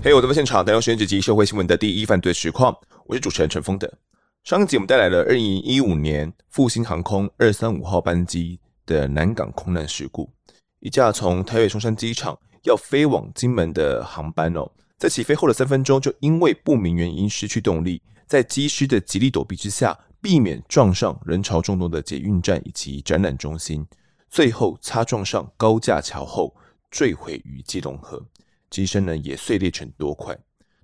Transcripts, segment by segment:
嘿，我在现场，带来时间及社会新闻的第一犯罪实况。我是主持人陈丰德。上一集我们带来了二零一五年复兴航空二三五号班机的南港空难事故。一架从台北松山机场要飞往金门的航班哦，在起飞后的三分钟就因为不明原因失去动力，在机师的极力躲避之下，避免撞上人潮众多的捷运站以及展览中心，最后擦撞上高架桥后坠毁于基隆河。机身呢也碎裂成多块。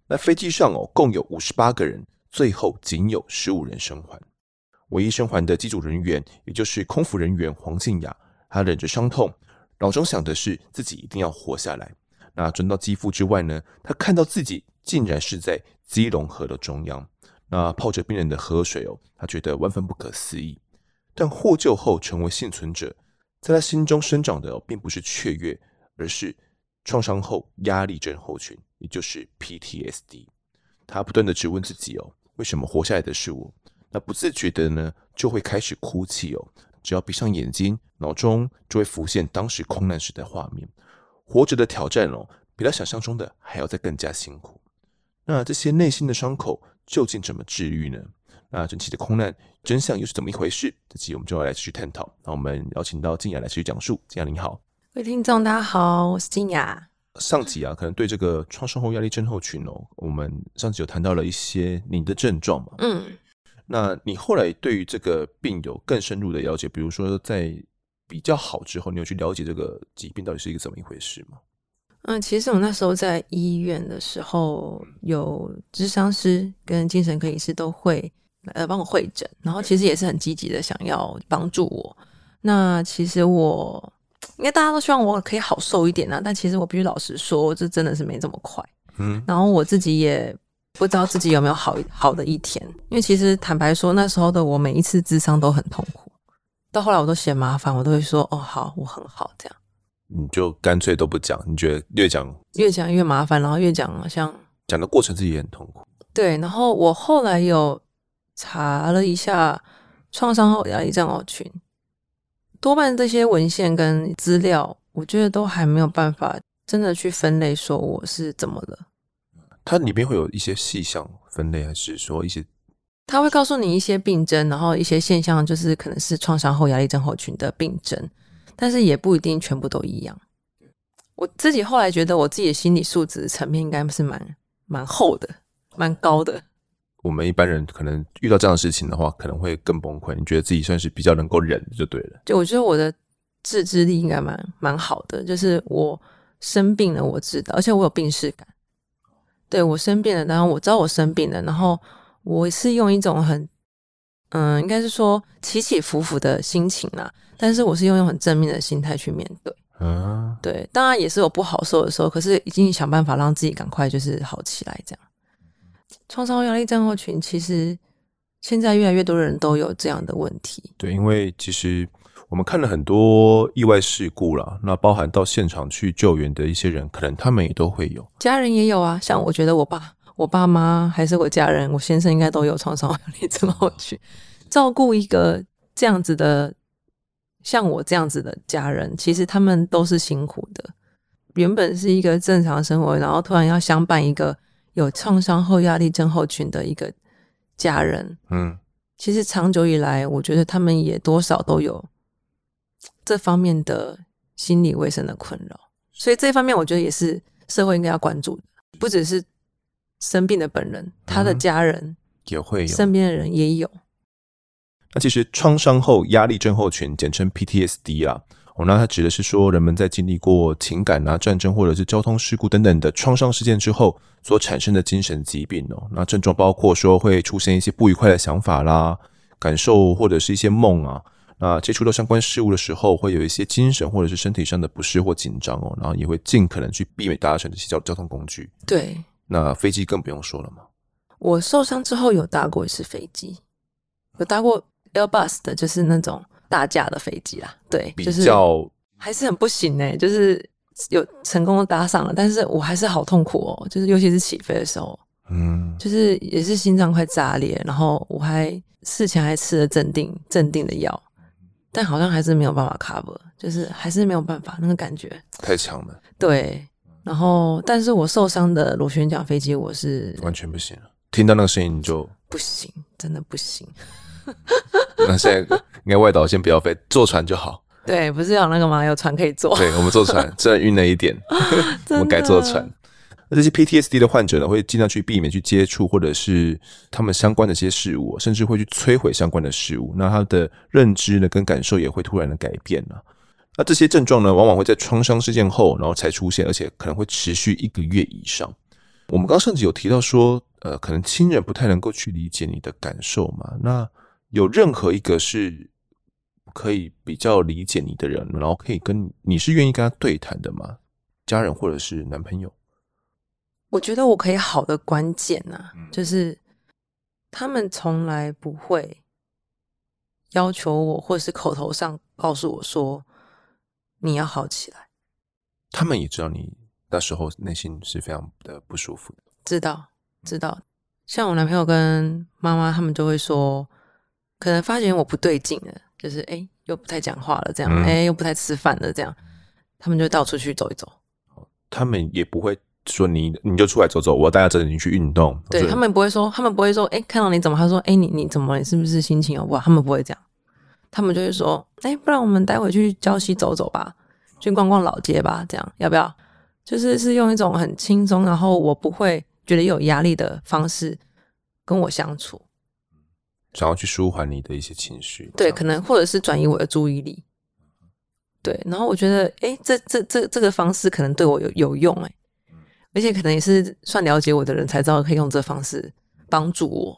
那飞机上哦共有五十八个人，最后仅有十五人生还。唯一生还的机组人员，也就是空服人员黄静雅，她忍着伤痛，脑中想的是自己一定要活下来。那转到机腹之外呢，她看到自己竟然是在基隆河的中央，那泡着冰冷的河水哦，他觉得万分不可思议。但获救后成为幸存者，在他心中生长的哦，并不是雀跃，而是。创伤后压力症候群，也就是 PTSD，他不断的质问自己哦，为什么活下来的是我？那不自觉的呢，就会开始哭泣哦。只要闭上眼睛，脑中就会浮现当时空难时的画面。活着的挑战哦，比他想象中的还要再更加辛苦。那这些内心的伤口究竟怎么治愈呢？那整起的空难真相又是怎么一回事？这期我们就要来继续探讨。那我们邀请到静雅来继续讲述。静雅您好。各位听众，大家好，我是静雅。上集啊，可能对这个创伤后压力症候群哦，我们上集有谈到了一些你的症状嘛。嗯，那你后来对于这个病有更深入的了解，比如说在比较好之后，你有去了解这个疾病到底是一个怎么一回事吗？嗯，其实我那时候在医院的时候，有智商师跟精神科医师都会呃帮我会诊，然后其实也是很积极的想要帮助我。那其实我。应该大家都希望我可以好受一点啊，但其实我必须老实说，这真的是没这么快。嗯，然后我自己也不知道自己有没有好好的一天，因为其实坦白说，那时候的我每一次智商都很痛苦，到后来我都嫌麻烦，我都会说哦好，我很好这样。你就干脆都不讲，你觉得越讲越讲越麻烦，然后越讲好像讲的过程自己也很痛苦。对，然后我后来有查了一下创伤后压力症候群。多半这些文献跟资料，我觉得都还没有办法真的去分类，说我是怎么了。它里面会有一些细项分类，还是说一些？他会告诉你一些病症，然后一些现象，就是可能是创伤后压力症候群的病症，但是也不一定全部都一样。我自己后来觉得，我自己的心理素质层面应该是蛮蛮厚的，蛮高的。我们一般人可能遇到这样的事情的话，可能会更崩溃。你觉得自己算是比较能够忍就对了。就我觉得我的自制力应该蛮蛮好的，就是我生病了，我知道，而且我有病识感。对，我生病了，然后我知道我生病了，然后我是用一种很嗯，应该是说起起伏伏的心情啦，但是我是用用很正面的心态去面对。嗯，对，当然也是有不好受的时候，可是已经想办法让自己赶快就是好起来，这样。创伤后压力症候群，其实现在越来越多人都有这样的问题。对，因为其实我们看了很多意外事故啦，那包含到现场去救援的一些人，可能他们也都会有，家人也有啊。像我觉得我爸、我爸妈还是我家人，我先生应该都有创伤后压力症候群。照顾一个这样子的，像我这样子的家人，其实他们都是辛苦的。原本是一个正常生活，然后突然要相伴一个。有创伤后压力症候群的一个家人，嗯，其实长久以来，我觉得他们也多少都有这方面的心理卫生的困扰，所以这方面我觉得也是社会应该要关注的，不只是生病的本人，他的家人、嗯、也会有，身边的人也有。那其实创伤后压力症候群，简称 PTSD 啊。哦，那它指的是说，人们在经历过情感啊、战争或者是交通事故等等的创伤事件之后所产生的精神疾病哦。那症状包括说会出现一些不愉快的想法啦、感受或者是一些梦啊。那接触到相关事物的时候，会有一些精神或者是身体上的不适或紧张哦。然后也会尽可能去避免搭乘这些交交通工具。对，那飞机更不用说了嘛。我受伤之后有搭过一次飞机，有搭过 Airbus 的，就是那种。大架的飞机啦，对，比较就是还是很不行呢、欸，就是有成功的搭上了，但是我还是好痛苦哦，就是尤其是起飞的时候，嗯，就是也是心脏快炸裂，然后我还事前还吃了镇定镇定的药，但好像还是没有办法 cover，就是还是没有办法那个感觉太强了。对，然后但是我受伤的螺旋桨飞机，我是完全不行了，听到那个声音就不行，真的不行。那现在应该外岛先不要飞，坐船就好。对，不是有那个吗？有船可以坐。对，我们坐船，虽然晕了一点，我们改坐船。那这些 PTSD 的患者呢，会尽量去避免去接触或者是他们相关的一些事物，甚至会去摧毁相关的事物。那他的认知呢，跟感受也会突然的改变了。那这些症状呢，往往会在创伤事件后，然后才出现，而且可能会持续一个月以上。我们刚上集有提到说，呃，可能亲人不太能够去理解你的感受嘛。那有任何一个是可以比较理解你的人，然后可以跟你是愿意跟他对谈的吗？家人或者是男朋友？我觉得我可以好的关键呢、啊，就是他们从来不会要求我，或是口头上告诉我说你要好起来。他们也知道你那时候内心是非常的不舒服的。知道，知道。像我男朋友跟妈妈，他们就会说，可能发觉我不对劲了，就是哎、欸，又不太讲话了，这样，哎、欸，又不太吃饭了，这样，他们就到处去走一走。他们也不会。说你你就出来走走，我带他着你去运动。对，他们不会说，他们不会说，哎、欸，看到你怎么？他说，哎、欸，你你怎么？你是不是心情有不好？他们不会这样，他们就会说，哎、欸，不然我们待会去郊区走走吧，去逛逛老街吧，这样要不要？就是是用一种很轻松，然后我不会觉得有压力的方式跟我相处，想要去舒缓你的一些情绪。对，可能或者是转移我的注意力。对，然后我觉得，哎、欸，这这这这个方式可能对我有有用、欸，哎。而且可能也是算了解我的人才知道可以用这方式帮助我。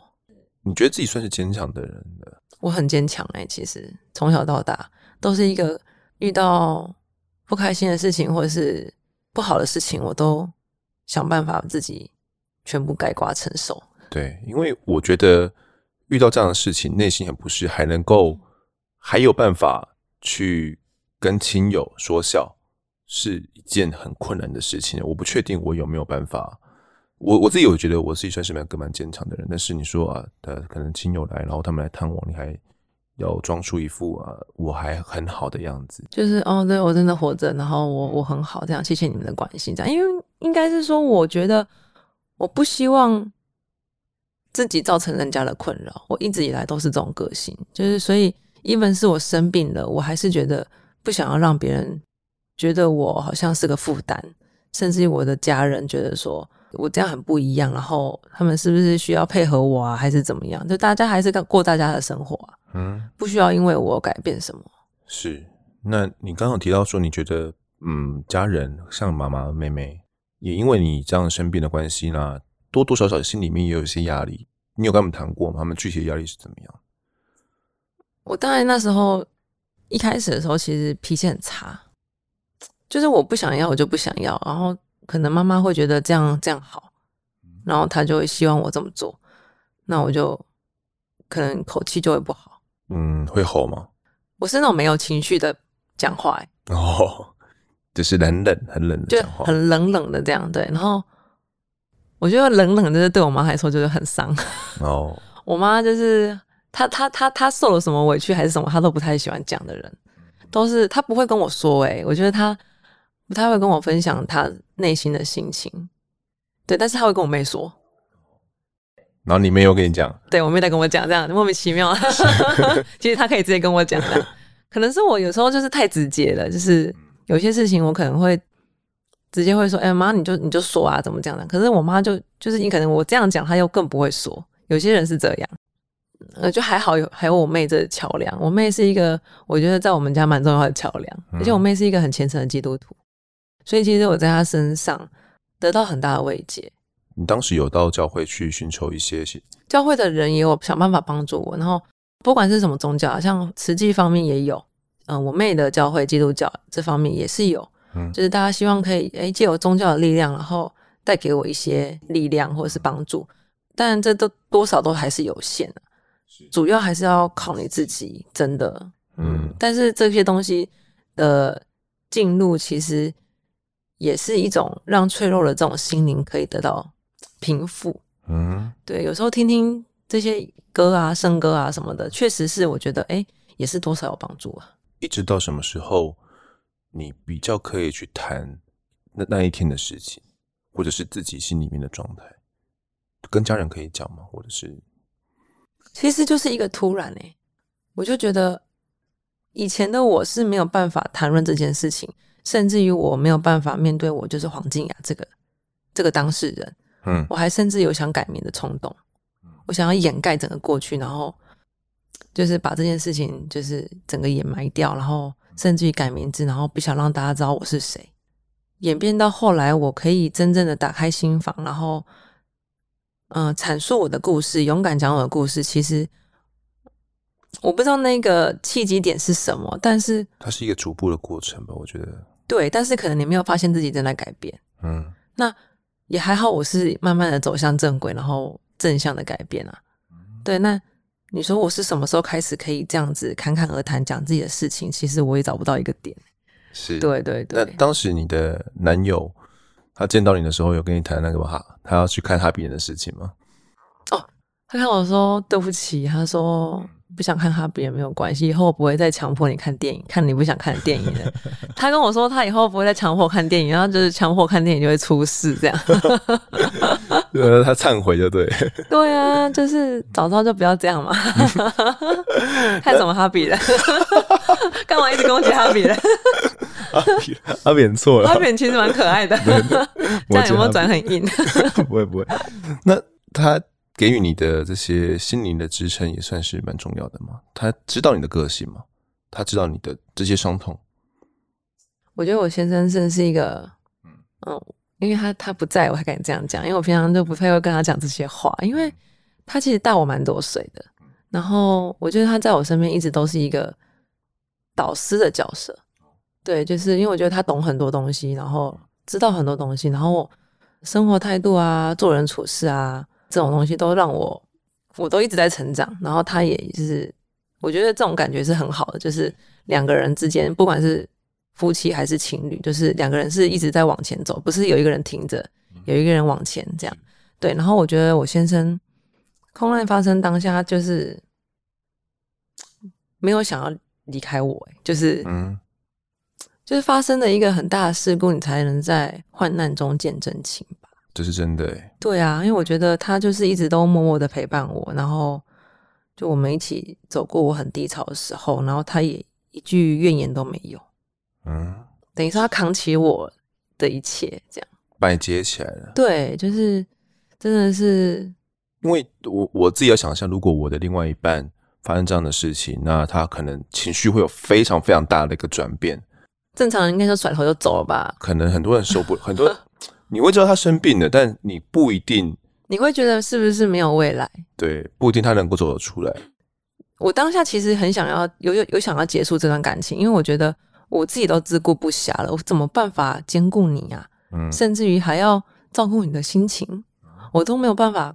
你觉得自己算是坚强的人的？我很坚强哎，其实从小到大都是一个遇到不开心的事情或者是不好的事情，我都想办法自己全部概括承受。对，因为我觉得遇到这样的事情，内心很不适，还能够还有办法去跟亲友说笑。是一件很困难的事情，我不确定我有没有办法。我我自己有觉得我自己算是蛮个蛮坚强的人，但是你说啊，呃，可能亲友来，然后他们来探望，你还要装出一副啊我还很好的样子，就是哦，对我真的活着，然后我我很好，这样谢谢你们的关心，这样，因为应该是说，我觉得我不希望自己造成人家的困扰，我一直以来都是这种个性，就是所以，even 是我生病了，我还是觉得不想要让别人。觉得我好像是个负担，甚至于我的家人觉得说我这样很不一样，然后他们是不是需要配合我啊，还是怎么样？就大家还是过大家的生活啊，嗯，不需要因为我改变什么。是，那你刚刚提到说，你觉得嗯，家人像妈妈、妹妹，也因为你这样生病的关系呢，多多少少心里面也有一些压力。你有跟他们谈过吗？他们具体的压力是怎么样？我当然那时候一开始的时候，其实脾气很差。就是我不想要，我就不想要。然后可能妈妈会觉得这样这样好，然后她就会希望我这么做，那我就可能口气就会不好。嗯，会吼吗？我是那种没有情绪的讲话，欸，哦，就是冷冷很冷的讲话，很冷冷的这样对。然后我觉得冷冷的对我妈来说就是很伤。哦，我妈就是她她她她受了什么委屈还是什么，她都不太喜欢讲的人，都是她不会跟我说，欸。哎，我觉得她。不太会跟我分享她内心的心情，对，但是她会跟我妹说，然后你妹又跟你讲，对，我妹在跟我讲这样莫名其妙，其实她可以直接跟我讲的，可能是我有时候就是太直接了，就是有些事情我可能会直接会说，哎、欸、妈，你就你就说啊，怎么讲的？可是我妈就就是你可能我这样讲，她又更不会说。有些人是这样，呃，就还好有还有我妹这桥梁，我妹是一个我觉得在我们家蛮重要的桥梁，而且我妹是一个很虔诚的基督徒。所以其实我在她身上得到很大的慰藉。你当时有到教会去寻求一些，教会的人也有想办法帮助我。然后不管是什么宗教，像慈济方面也有，嗯，我妹的教会基督教这方面也是有，嗯，就是大家希望可以诶借由宗教的力量，然后带给我一些力量或者是帮助。但这都多少都还是有限的，主要还是要靠你自己，真的，嗯。但是这些东西的进入其实。也是一种让脆弱的这种心灵可以得到平复。嗯，对，有时候听听这些歌啊、圣歌啊什么的，确实是我觉得，哎，也是多少有帮助啊。一直到什么时候，你比较可以去谈那那一天的事情，或者是自己心里面的状态，跟家人可以讲吗？或者是，其实就是一个突然哎、欸，我就觉得以前的我是没有办法谈论这件事情，甚至于我没有办法面对我就是黄静雅这个这个当事人，嗯，我还甚至有想改名的冲动，我想要掩盖整个过去，然后。就是把这件事情就是整个掩埋掉，然后甚至于改名字，然后不想让大家知道我是谁。演变到后来，我可以真正的打开心房，然后嗯、呃，阐述我的故事，勇敢讲我的故事。其实我不知道那个契机点是什么，但是它是一个逐步的过程吧，我觉得。对，但是可能你没有发现自己正在改变。嗯，那也还好，我是慢慢的走向正轨，然后正向的改变啊。对，那。你说我是什么时候开始可以这样子侃侃而谈讲自己的事情？其实我也找不到一个点。是，对对对。那当时你的男友他见到你的时候，有跟你谈那个哈，他要去看哈比人的事情吗？哦，他看我说对不起，他说不想看哈比也没有关系，以后我不会再强迫你看电影，看你不想看的电影了。他跟我说他以后不会再强迫看电影，然后就是强迫看电影就会出事这样。呃，他忏悔就对。对啊，就是早知道就不要这样嘛。看什么哈比人？干嘛一直攻击哈比人？哈比哈比人错了。哈比其实蛮可爱的。这样有没有转很硬？不会不会。那他给予你的这些心灵的支撑也算是蛮重要的嘛？他知道你的个性嘛？他知道你的这些伤痛？我觉得我先生真的是一个，嗯。因为他他不在，我还敢这样讲。因为我平常就不太会跟他讲这些话，因为他其实大我蛮多岁的。然后我觉得他在我身边一直都是一个导师的角色，对，就是因为我觉得他懂很多东西，然后知道很多东西，然后生活态度啊、做人处事啊这种东西都让我，我都一直在成长。然后他也是，我觉得这种感觉是很好的，就是两个人之间，不管是。夫妻还是情侣，就是两个人是一直在往前走，不是有一个人停着，有一个人往前这样。对，然后我觉得我先生空难发生当下，就是没有想要离开我，就是嗯，就是发生了一个很大的事故，你才能在患难中见真情吧？这是真的哎。对啊，因为我觉得他就是一直都默默的陪伴我，然后就我们一起走过我很低潮的时候，然后他也一句怨言都没有。嗯，等于说他扛起我的一切，这样把你接起来了。对，就是真的是，因为我我自己要想象，如果我的另外一半发生这样的事情，那他可能情绪会有非常非常大的一个转变。正常人应该就甩头就走了吧？可能很多人受不，很多人你会知道他生病了，但你不一定，你会觉得是不是没有未来？对，不一定他能够走得出来。我当下其实很想要有有有想要结束这段感情，因为我觉得。我自己都自顾不暇了，我怎么办法兼顾你呀？嗯，甚至于还要照顾你的心情，我都没有办法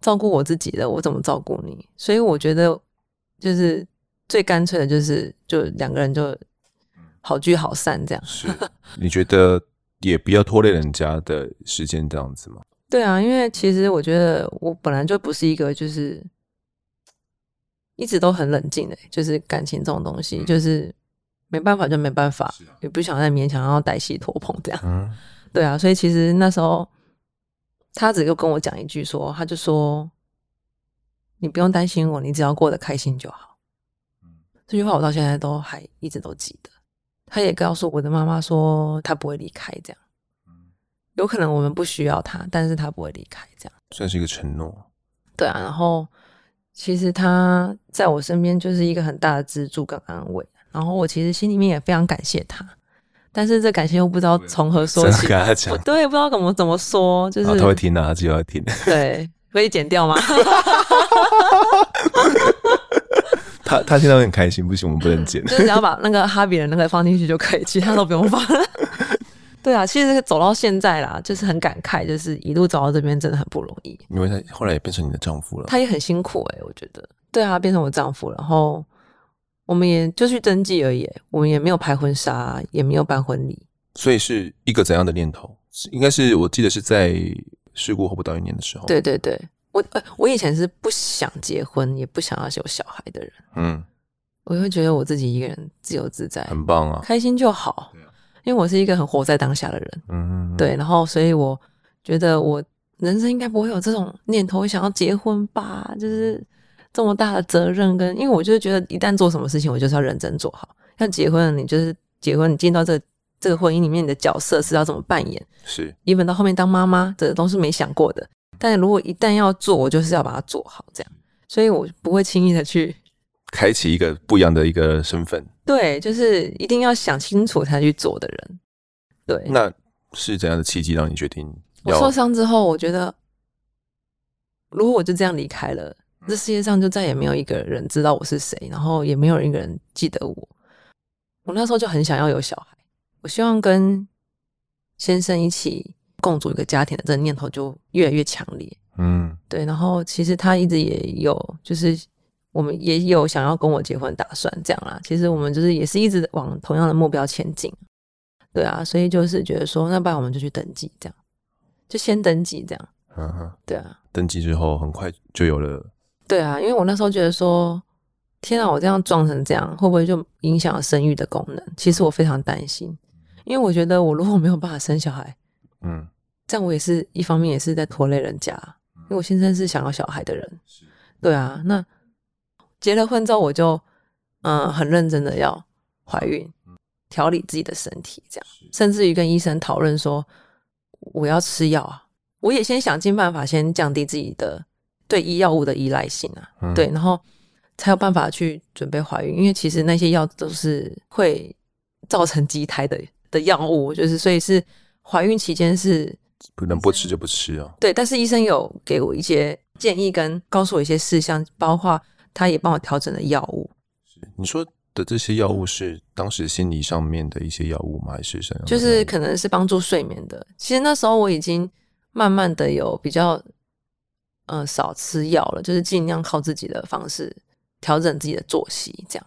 照顾我自己的，我怎么照顾你？所以我觉得，就是最干脆的，就是就两个人就好聚好散这样。是，你觉得也不要拖累人家的时间这样子吗？对啊，因为其实我觉得我本来就不是一个就是一直都很冷静的，就是感情这种东西，就是。没办法就没办法，啊、也不想再勉强要带戏拖棚这样。嗯，对啊，所以其实那时候他只就跟我讲一句说，他就说：“你不用担心我，你只要过得开心就好。”嗯，这句话我到现在都还一直都记得。他也告诉我的妈妈说，他不会离开这样。嗯，有可能我们不需要他，但是他不会离开这样，算是一个承诺。对啊，然后其实他在我身边就是一个很大的支柱跟安慰。然后我其实心里面也非常感谢他，但是这感谢又不知道从何说起。跟他讲，对，不知道怎么怎么说，就是他会听啊，他就要听。对，可以剪掉吗？他他听到很开心，不行，我们不能剪。就只要把那个哈比人那个放进去就可以，其他都不用放。对啊，其实走到现在啦，就是很感慨，就是一路走到这边真的很不容易。因为他后来也变成你的丈夫了，他也很辛苦哎、欸，我觉得。对啊，变成我丈夫，然后。我们也就去登记而已，我们也没有拍婚纱，也没有办婚礼。所以是一个怎样的念头？应该是我记得是在事故后不到一年的时候。对对对，我呃，我以前是不想结婚，也不想要有小孩的人。嗯，我会觉得我自己一个人自由自在，很棒啊，开心就好。因为我是一个很活在当下的人，嗯，对，然后所以我觉得我人生应该不会有这种念头，想要结婚吧，就是这么大的责任跟，因为我就是觉得一旦做什么事情，我就是要认真做好。要结婚了，你就是结婚，你进到这这个婚姻里面，你的角色是要怎么扮演？是，一本到后面当妈妈，这都是没想过的。但如果一旦要做，我就是要把它做好，这样，所以我不会轻易的去 开启一个不一样的一个身份。对，就是一定要想清楚才去做的人。对，那是怎样的契机让你决定？我受伤之后，我觉得如果我就这样离开了，这世界上就再也没有一个人知道我是谁，然后也没有一个人记得我。我那时候就很想要有小孩，我希望跟先生一起共组一个家庭的这个念头就越来越强烈。嗯，对。然后其实他一直也有，就是。我们也有想要跟我结婚打算，这样啦。其实我们就是也是一直往同样的目标前进，对啊。所以就是觉得说，那不然我们就去登记，这样就先登记这样。对啊。登记之后很快就有了。对啊，因为我那时候觉得说，天啊，我这样撞成这样，会不会就影响了生育的功能？其实我非常担心，因为我觉得我如果没有办法生小孩，嗯，这样我也是一方面也是在拖累人家，因为我先生是想要小孩的人，对啊，那。结了婚之后，我就嗯很认真的要怀孕，调理自己的身体，这样，甚至于跟医生讨论说我要吃药啊，我也先想尽办法先降低自己的对医药物的依赖性啊，嗯、对，然后才有办法去准备怀孕，因为其实那些药都是会造成畸胎的的药物，就是所以是怀孕期间是不能不吃就不吃啊，对，但是医生有给我一些建议跟告诉我一些事项，包括。他也帮我调整了药物。你说的这些药物是当时心理上面的一些药物吗？还是什么？就是可能是帮助睡眠的。其实那时候我已经慢慢的有比较，呃，少吃药了，就是尽量靠自己的方式调整自己的作息，这样。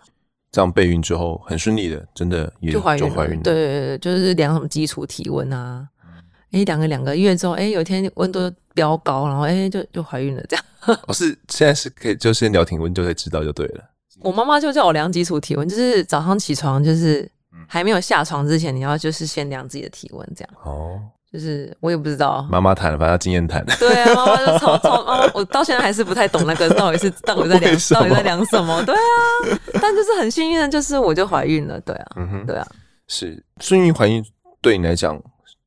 这样备孕之后很顺利的，真的也就怀孕了。对对对，就是量什么基础体温啊。哎，两个两个月之后，哎，有一天温度飙高，然后哎，就就怀孕了，这样。我、哦、是现在是可以，就先量体温就可以知道就对了。我妈妈就叫我量基础体温，就是早上起床，就是还没有下床之前，你要就是先量自己的体温，这样。哦，就是我也不知道。妈妈谈，反正经验谈。对啊，妈妈就超超妈妈，我到现在还是不太懂那个到底是到底在聊到底在聊什么。对啊，但就是很幸运的，就是我就怀孕了。对啊，嗯哼，对啊，是顺孕怀孕对你来讲。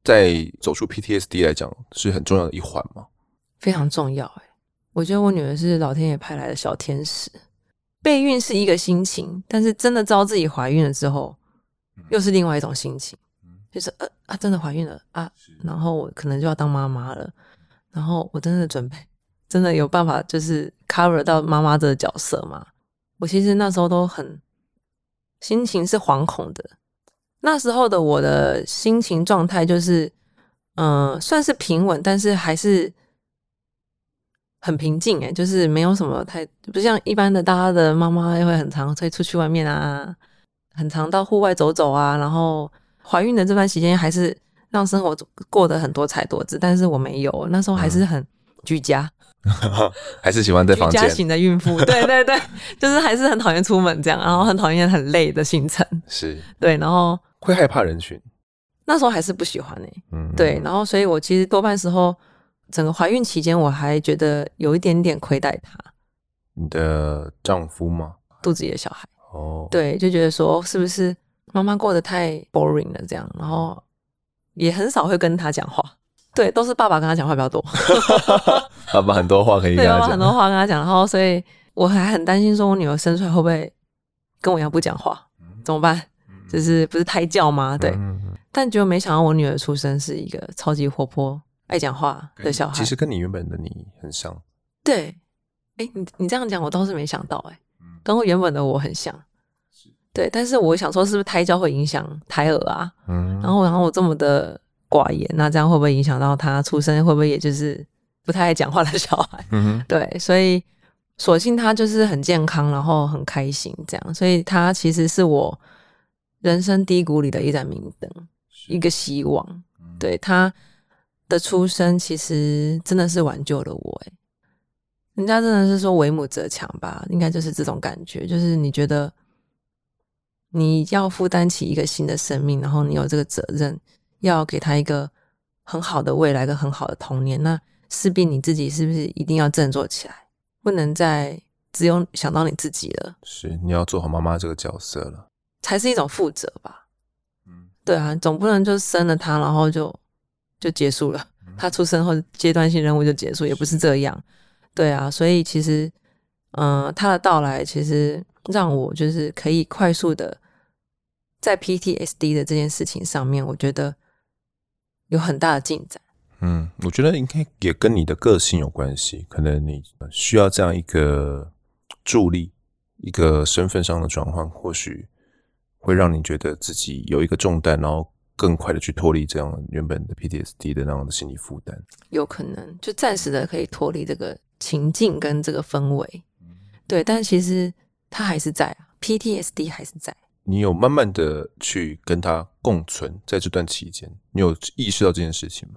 在走出 PTSD 来讲是很重要的一环吗？非常重要哎、欸，我觉得我女儿是老天爷派来的小天使。备孕是一个心情，但是真的知道自己怀孕了之后，又是另外一种心情，就是呃啊，真的怀孕了啊，然后我可能就要当妈妈了，然后我真的准备，真的有办法就是 cover 到妈妈这个角色吗？我其实那时候都很心情是惶恐的。那时候的我的心情状态就是，嗯、呃，算是平稳，但是还是很平静诶，就是没有什么太不像一般的大家的妈妈会很常会出去外面啊，很常到户外走走啊。然后怀孕的这段时间还是让生活过得很多彩多姿，但是我没有，那时候还是很居家，嗯、还是喜欢在房间。居家型的孕妇，对对对，就是还是很讨厌出门这样，然后很讨厌很累的行程，是对，然后。会害怕人群，那时候还是不喜欢呢、欸。嗯，对，然后所以我其实多半时候，整个怀孕期间，我还觉得有一点点亏待他。你的丈夫吗？肚子里的小孩。哦，对，就觉得说是不是妈妈过得太 boring 了这样，然后也很少会跟他讲话。对，都是爸爸跟他讲话比较多。爸爸很多话可以跟他讲，对，爸爸很多话跟他讲，然后所以我还很担心说我女儿生出来会不会跟我一样不讲话，怎么办？就是不是胎教吗？对，但结果没想到我女儿出生是一个超级活泼、爱讲话的小孩。其实跟你原本的你很像。对，哎，你你这样讲，我倒是没想到，哎，跟我原本的我很像。对，但是我想说，是不是胎教会影响胎儿啊？嗯。然后，然后我这么的寡言，那这样会不会影响到他出生？会不会也就是不太爱讲话的小孩？嗯。对，所以索性他就是很健康，然后很开心，这样。所以他其实是我。人生低谷里的一盏明灯，一个希望。嗯、对他的出生，其实真的是挽救了我。哎，人家真的是说为母则强吧，应该就是这种感觉。就是你觉得你要负担起一个新的生命，然后你有这个责任，要给他一个很好的未来，跟很好的童年，那势必你自己是不是一定要振作起来，不能再只有想到你自己了？是，你要做好妈妈这个角色了，才是一种负责吧？嗯，对啊，总不能就生了他，然后就就结束了，他出生后阶段性任务就结束，也不是这样。对啊，所以其实，嗯、呃，他的到来其实让我就是可以快速的在 PTSD 的这件事情上面，我觉得有很大的进展。嗯，我觉得应该也跟你的个性有关系，可能你需要这样一个助力，一个身份上的转换，或许会让你觉得自己有一个重担，然后更快的去脱离这样原本的 PTSD 的那样的心理负担。有可能就暂时的可以脱离这个。情境跟这个氛围，对，但其实它还是在啊，PTSD 还是在。你有慢慢的去跟他共存，在这段期间，你有意识到这件事情吗？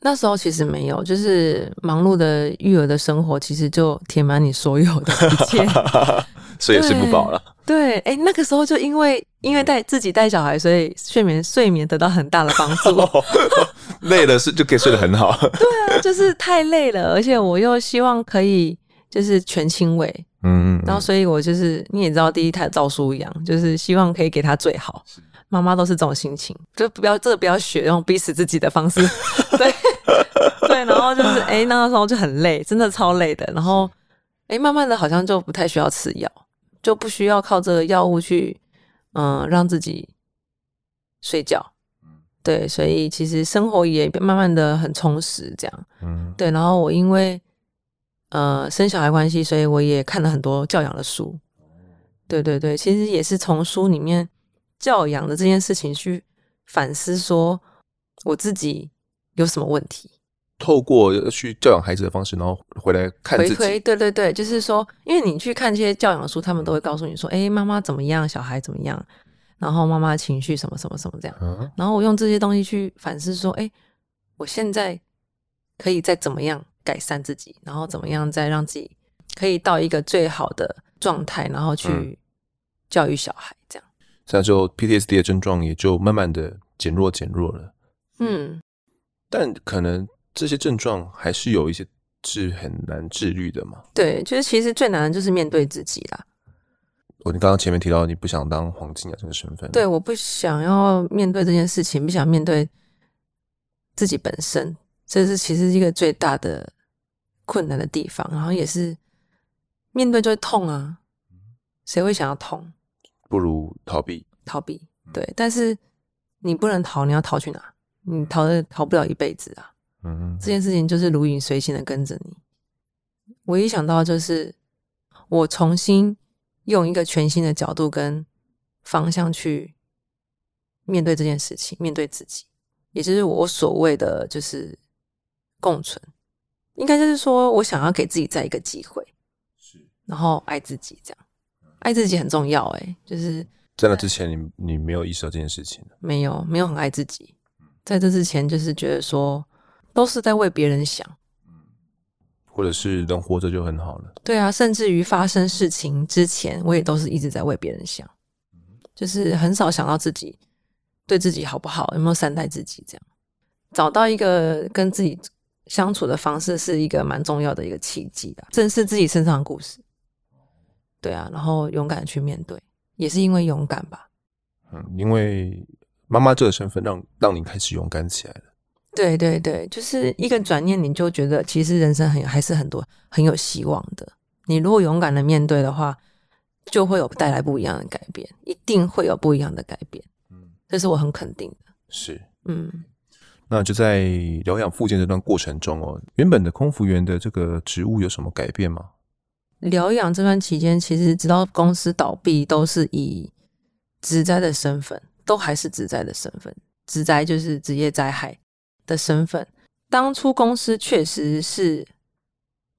那时候其实没有，就是忙碌的育儿的生活，其实就填满你所有的一切，所以睡不饱了。对，哎、欸，那个时候就因为因为带自己带小孩，所以睡眠睡眠得到很大的帮助。累了是就可以睡得很好。对啊，就是太累了，而且我又希望可以就是全亲喂，嗯，嗯，然后所以我就是你也知道，第一胎照书一样，就是希望可以给他最好。妈妈都是这种心情，就不要这个不要学用逼死自己的方式。对对，然后就是哎、欸，那个时候就很累，真的超累的。然后哎、欸，慢慢的好像就不太需要吃药。就不需要靠这个药物去，嗯、呃，让自己睡觉，对，所以其实生活也慢慢的很充实，这样，嗯，对。然后我因为呃生小孩关系，所以我也看了很多教养的书，对对对，其实也是从书里面教养的这件事情去反思，说我自己有什么问题。透过去教养孩子的方式，然后回来看自己。对对对，就是说，因为你去看这些教养书，他们都会告诉你说，哎，妈妈怎么样，小孩怎么样，然后妈妈情绪什么什么什么这样。嗯。然后我用这些东西去反思，说，哎，我现在可以再怎么样改善自己，然后怎么样再让自己可以到一个最好的状态，然后去教育小孩，这样。现在就 PTSD 的症状也就慢慢的减弱减弱了。嗯，但可能。这些症状还是有一些是很难治愈的嘛？对，就是其实最难的就是面对自己啦。我你刚刚前面提到你不想当黄金雅这个身份，对，我不想要面对这件事情，不想面对自己本身，这是其实一个最大的困难的地方。然后也是面对就会痛啊，谁会想要痛？不如逃避，逃避。对，但是你不能逃，你要逃去哪？你逃的逃不了一辈子啊。嗯，这件事情就是如影随形的跟着你。我一想到就是我重新用一个全新的角度跟方向去面对这件事情，面对自己，也就是我所谓的就是共存。应该就是说我想要给自己再一个机会，是，然后爱自己，这样爱自己很重要。哎，就是在那之前你，你你没有意识到这件事情？没有，没有很爱自己。在这之前，就是觉得说。都是在为别人想，或者是能活着就很好了。对啊，甚至于发生事情之前，我也都是一直在为别人想，就是很少想到自己对自己好不好，有没有善待自己这样。找到一个跟自己相处的方式，是一个蛮重要的一个契机的。正视自己身上的故事，对啊，然后勇敢去面对，也是因为勇敢吧。嗯，因为妈妈这个身份让让你开始勇敢起来了。对对对，就是一个转念，你就觉得其实人生很还是很多很有希望的。你如果勇敢的面对的话，就会有带来不一样的改变，一定会有不一样的改变。嗯，这是我很肯定的。是，嗯，那就在疗养复健这段过程中哦，原本的空服员的这个职务有什么改变吗？疗养这段期间，其实直到公司倒闭，都是以职灾的身份，都还是职灾的身份。职灾就是职业灾害。的身份，当初公司确实是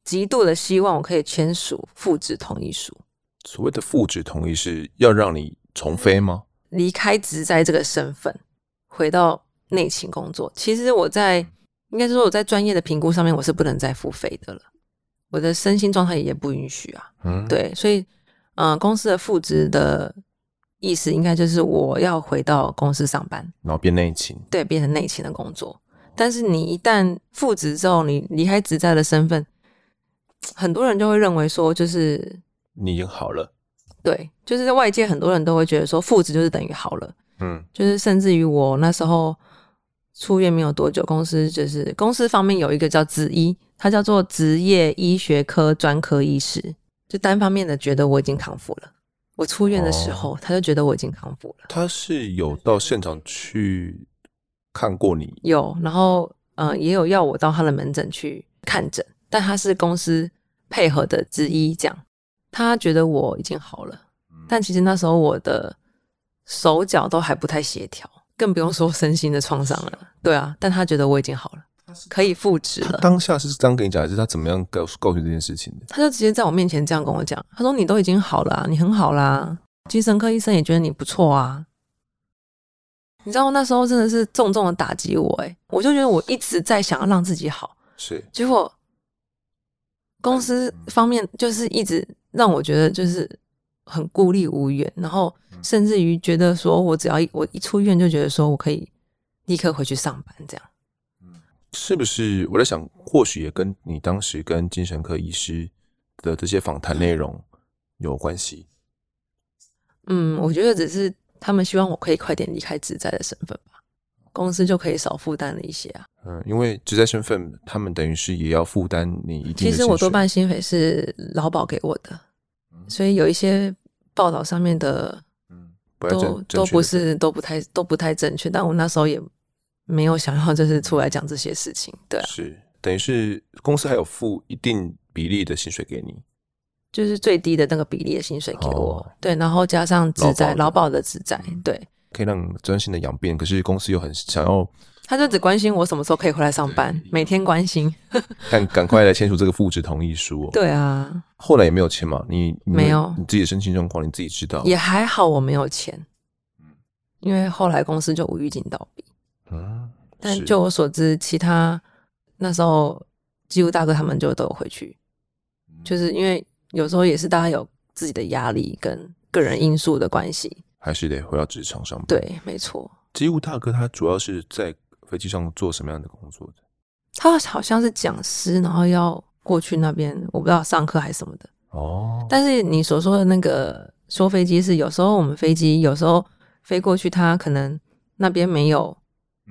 极度的希望我可以签署复职同意书。所谓的复职同意是要让你重飞吗？离开职灾这个身份，回到内勤工作。其实我在应该是说我在专业的评估上面，我是不能再付费的了。我的身心状态也不允许啊。嗯，对，所以嗯、呃，公司的复职的意思应该就是我要回到公司上班，然后变内勤，对，变成内勤的工作。但是你一旦复职之后，你离开职在的身份，很多人就会认为说，就是你已经好了。对，就是在外界很多人都会觉得说，复职就是等于好了。嗯，就是甚至于我那时候出院没有多久，公司就是公司方面有一个叫职医，他叫做职业医学科专科医师，就单方面的觉得我已经康复了。我出院的时候，哦、他就觉得我已经康复了。他是有到现场去看过你？有，然后嗯、呃，也有要我到他的门诊去看诊，但他是公司配合的之一，这样他觉得我已经好了。嗯、但其实那时候我的手脚都还不太协调，更不用说身心的创伤了。对啊，但他觉得我已经好了，可以复职了。当下是这样跟你讲，还是他怎么样告诉告诉这件事情的？他就直接在我面前这样跟我讲，他说：“你都已经好了啊，你很好啦，精神科医生也觉得你不错啊。”你知道那时候真的是重重的打击我，诶，我就觉得我一直在想要让自己好，是，结果公司方面就是一直让我觉得就是很孤立无援，然后甚至于觉得说我只要一我一出院就觉得说我可以立刻回去上班这样。是不是我在想，或许也跟你当时跟精神科医师的这些访谈内容有关系？嗯，我觉得只是。他们希望我可以快点离开职在的身份吧，公司就可以少负担了一些啊。嗯，因为职在身份，他们等于是也要负担你一定。其实我多半薪水是劳保给我的，嗯、所以有一些报道上面的，嗯，不都都不是都不太都不太正确。但我那时候也没有想要就是出来讲这些事情，对、啊，是等于是公司还有付一定比例的薪水给你。就是最低的那个比例的薪水给我，哦、对，然后加上职灾劳保的职灾，对，可以让专心的养病。可是公司又很想要，他就只关心我什么时候可以回来上班，每天关心，但赶快来签署这个复职同意书、哦。对啊，后来也没有签嘛？你，你没有你自己的身心状况，你自己知道。也还好，我没有签，因为后来公司就无预警倒闭。嗯，但就我所知，其他那时候几乎大哥他们就都有回去，就是因为。有时候也是大家有自己的压力跟个人因素的关系，还是得回到职场上班。对，没错。机务大哥他主要是在飞机上做什么样的工作的？他好像是讲师，然后要过去那边，我不知道上课还是什么的。哦。但是你所说的那个说飞机是，有时候我们飞机有时候飞过去，他可能那边没有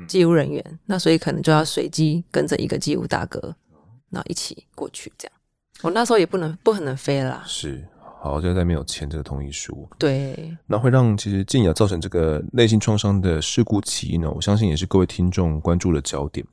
机务人员，嗯、那所以可能就要随机跟着一个机务大哥，然后一起过去这样。我那时候也不能不可能飞了啦，是，好在在没有签这个同意书，对，那会让其实静雅造成这个内心创伤的事故起因呢，我相信也是各位听众关注的焦点。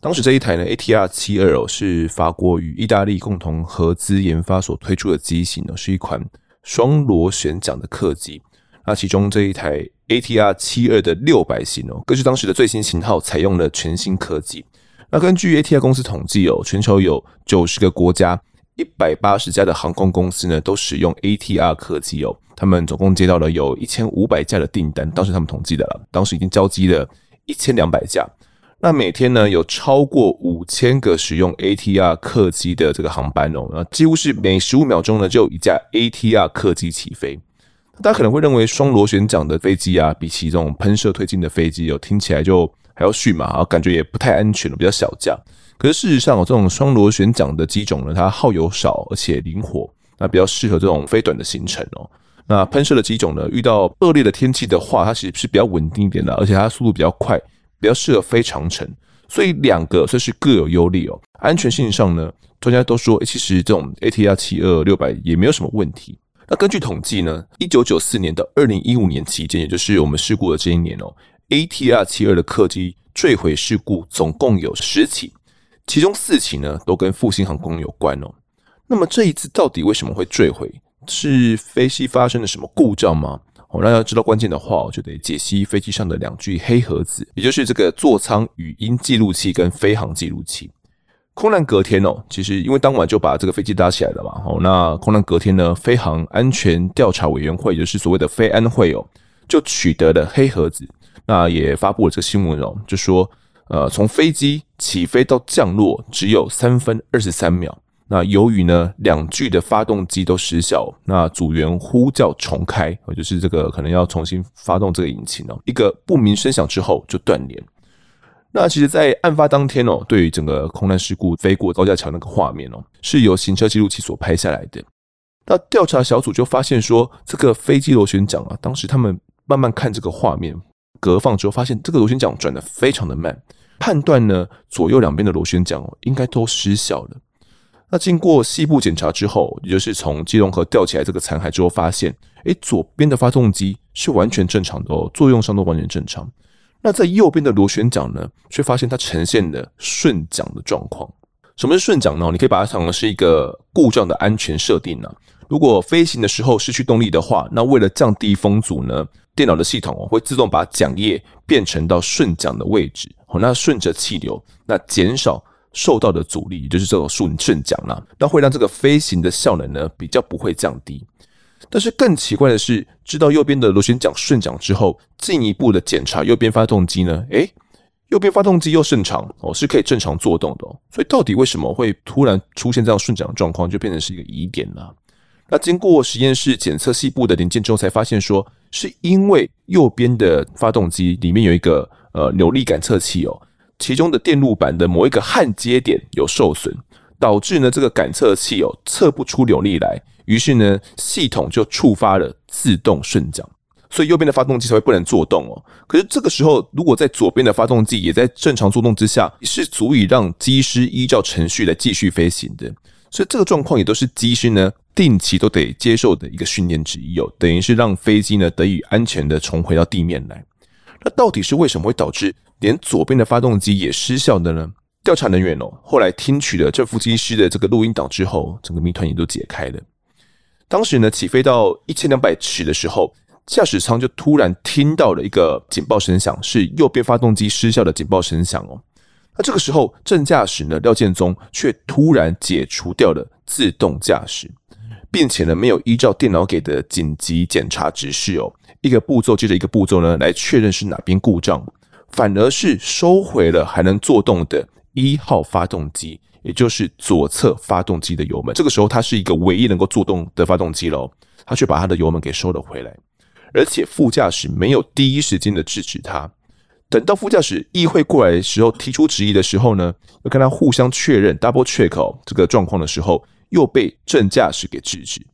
当时这一台呢，ATR 七二哦，是法国与意大利共同合资研发所推出的机型呢，是一款双螺旋桨的客机。那其中这一台 ATR 七二的六百型哦，根据当时的最新型号，采用了全新科技。那根据 ATR 公司统计哦，全球有九十个国家、一百八十家的航空公司呢，都使用 ATR 客机哦。他们总共接到了有一千五百架的订单，当时他们统计的了，当时已经交机了一千两百架。那每天呢，有超过五千个使用 ATR 客机的这个航班哦，那几乎是每十五秒钟呢就有一架 ATR 客机起飞。大家可能会认为双螺旋桨的飞机啊，比起这种喷射推进的飞机哦，听起来就。还要驯马，感觉也不太安全，比较小架。可是事实上，这种双螺旋桨的机种呢，它耗油少，而且灵活，那比较适合这种飞短的行程哦。那喷射的机种呢，遇到恶劣的天气的话，它其实是比较稳定一点的，而且它速度比较快，比较适合飞长程。所以两个算是各有优劣哦。安全性上呢，专家都说，欸，其实这种 ATR 七二六百也没有什么问题。那根据统计呢，一九九四年到二零一五年期间，也就是我们事故的这一年哦。ATR 七二的客机坠毁事故总共有十起，其中四起呢都跟复兴航空有关哦。那么这一次到底为什么会坠毁？是飞机发生了什么故障吗？哦，那要知道关键的话，我就得解析飞机上的两具黑盒子，也就是这个座舱语音记录器跟飞行记录器。空难隔天哦，其实因为当晚就把这个飞机搭起来了嘛，哦，那空难隔天呢，飞航安全调查委员会，也就是所谓的飞安会哦，就取得了黑盒子。那也发布了这个新闻哦，就说，呃，从飞机起飞到降落只有三分二十三秒，那由于呢两具的发动机都失效，那组员呼叫重开，就是这个可能要重新发动这个引擎哦，一个不明声响之后就断联。那其实，在案发当天哦，对于整个空难事故飞过高架桥那个画面哦，是由行车记录器所拍下来的。那调查小组就发现说，这个飞机螺旋桨啊，当时他们慢慢看这个画面，隔放之后发现这个螺旋桨转得非常的慢，判断呢左右两边的螺旋桨哦应该都失效了。那经过细部检查之后，也就是从基隆河吊起来这个残骸之后发现，诶，左边的发动机是完全正常的哦，作用上都完全正常。那在右边的螺旋桨呢，却发现它呈现了顺桨的状况。什么是顺桨呢？你可以把它想成是一个故障的安全设定呢。如果飞行的时候失去动力的话，那为了降低风阻呢，电脑的系统会自动把桨叶变成到顺桨的位置，哦，那顺着气流，那减少受到的阻力，也就是这种顺顺桨啦，那会让这个飞行的效能呢比较不会降低。但是更奇怪的是，知道右边的螺旋桨顺桨之后，进一步的检查右边发动机呢？诶，右边发动机又正常哦，是可以正常作动的哦。所以到底为什么会突然出现这样顺桨的状况，就变成是一个疑点了。那经过实验室检测细部的零件之后，才发现说，是因为右边的发动机里面有一个呃扭力感测器哦，其中的电路板的某一个焊接点有受损，导致呢这个感测器哦测不出扭力来。于是呢，系统就触发了自动顺桨，所以右边的发动机才会不能作动哦。可是这个时候，如果在左边的发动机也在正常作动之下，是足以让机师依照程序来继续飞行的。所以这个状况也都是机师呢定期都得接受的一个训练之一哦，等于是让飞机呢得以安全的重回到地面来。那到底是为什么会导致连左边的发动机也失效的呢？调查人员哦后来听取了正副机师的这个录音档之后，整个谜团也都解开了。当时呢，起飞到一千两百尺的时候，驾驶舱就突然听到了一个警报声响，是右边发动机失效的警报声响哦。那这个时候，正驾驶呢廖建宗却突然解除掉了自动驾驶，并且呢没有依照电脑给的紧急检查指示哦，一个步骤接着一个步骤呢来确认是哪边故障，反而是收回了还能作动的一号发动机。也就是左侧发动机的油门，这个时候它是一个唯一能够作动的发动机喽，他却把它的油门给收了回来，而且副驾驶没有第一时间的制止他，等到副驾驶议会过来的时候，提出质疑的时候呢，要跟他互相确认 double check 哦这个状况的时候，又被正驾驶给制止。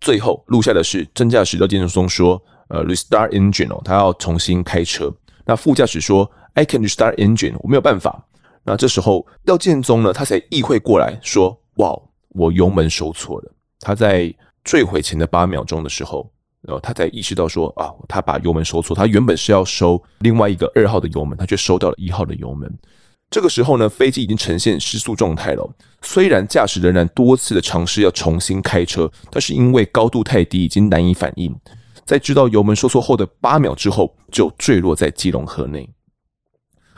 最后录下的是正驾驶廖建宗说：“呃，restart engine 哦，他要重新开车。”那副驾驶说：“I can restart engine，我没有办法。”那这时候，廖建宗呢，他才意会过来说：“哇，我油门收错了。”他在坠毁前的八秒钟的时候，然后他才意识到说：“啊，他把油门收错。他原本是要收另外一个二号的油门，他却收到了一号的油门。这个时候呢，飞机已经呈现失速状态了。虽然驾驶仍然多次的尝试要重新开车，但是因为高度太低，已经难以反应。在知道油门收错后的八秒之后，就坠落在基隆河内。”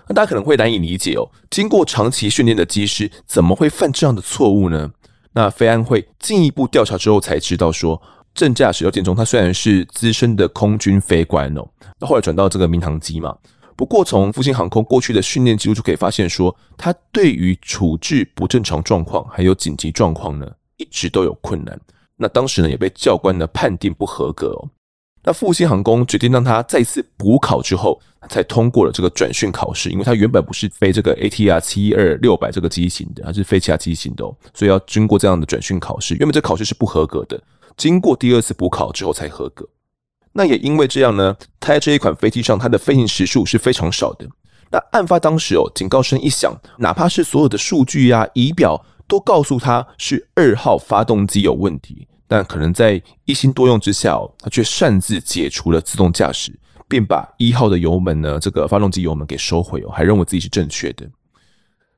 那大家可能会难以理解哦，经过长期训练的机师怎么会犯这样的错误呢？那飞安会进一步调查之后才知道说，正驾驶廖建中他虽然是资深的空军飞官哦，那后来转到这个民航机嘛，不过从复兴航空过去的训练记录就可以发现说，他对于处置不正常状况还有紧急状况呢，一直都有困难。那当时呢也被教官呢判定不合格哦。那复兴航空决定让他再次补考之后，才通过了这个转训考试。因为他原本不是飞这个 ATR 七二六百这个机型的，他是飞其他机型的哦，所以要经过这样的转训考试。原本这考试是不合格的，经过第二次补考之后才合格。那也因为这样呢，他在这一款飞机上，他的飞行时数是非常少的。那案发当时哦，警告声一响，哪怕是所有的数据啊、仪表都告诉他是二号发动机有问题。但可能在一心多用之下，他却擅自解除了自动驾驶，并把一号的油门呢，这个发动机油门给收回哦，还认为自己是正确的。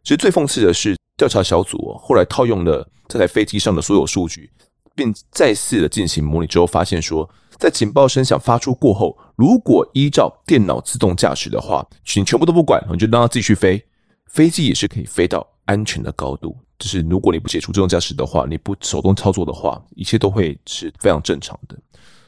其实最讽刺的是，调查小组哦，后来套用了这台飞机上的所有数据，并再次的进行模拟之后，发现说，在警报声响发出过后，如果依照电脑自动驾驶的话，你全部都不管，你就让它继续飞，飞机也是可以飞到安全的高度。就是如果你不解除自动驾驶的话，你不手动操作的话，一切都会是非常正常的。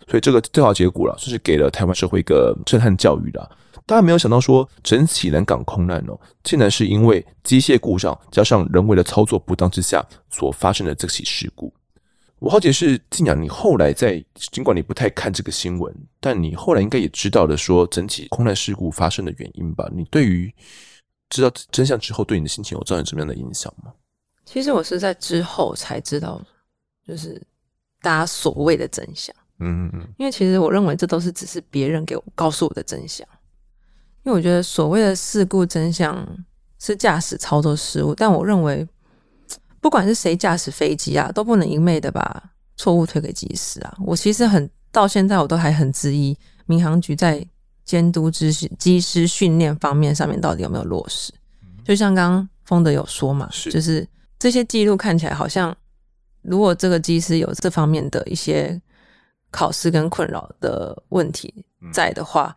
所以这个调查结果了，算是给了台湾社会一个震撼教育的。大家没有想到说，整起南港空难哦，竟然是因为机械故障加上人为的操作不当之下所发生的这起事故。我好奇是静雅，你后来在尽管你不太看这个新闻，但你后来应该也知道了说整起空难事故发生的原因吧？你对于知道真相之后，对你的心情有造成什么样的影响吗？其实我是在之后才知道，就是大家所谓的真相。嗯嗯嗯。因为其实我认为这都是只是别人给我告诉我的真相。因为我觉得所谓的事故真相是驾驶操作失误，但我认为不管是谁驾驶飞机啊，都不能一昧的把错误推给机师啊。我其实很到现在我都还很质疑民航局在监督机机师训练方面上面到底有没有落实。就像刚刚丰德有说嘛，是就是。这些记录看起来好像，如果这个机师有这方面的一些考试跟困扰的问题在的话，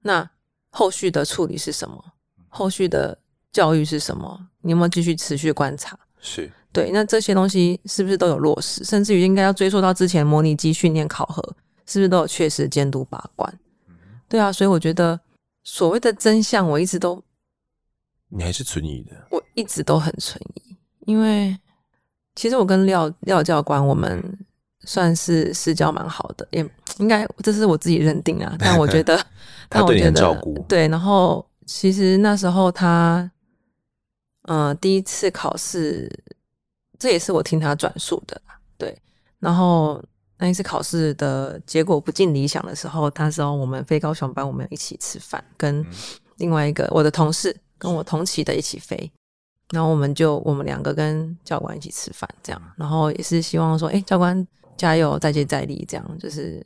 那后续的处理是什么？后续的教育是什么？你有没有继续持续观察？是对，那这些东西是不是都有落实？甚至于应该要追溯到之前模拟机训练考核，是不是都有确实监督把关？对啊，所以我觉得所谓的真相，我一直都，你还是存疑的，我一直都很存疑。因为其实我跟廖廖教官，我们算是私交蛮好的，也应该这是我自己认定啊。但我觉得，但我觉得照顾对。然后其实那时候他，呃，第一次考试，这也是我听他转述的。对，然后那一次考试的结果不尽理想的时候，那时候我们飞高雄班，我们一起吃饭，跟另外一个我的同事，跟我同期的一起飞。然后我们就我们两个跟教官一起吃饭，这样，然后也是希望说，哎，教官加油，再接再厉，这样就是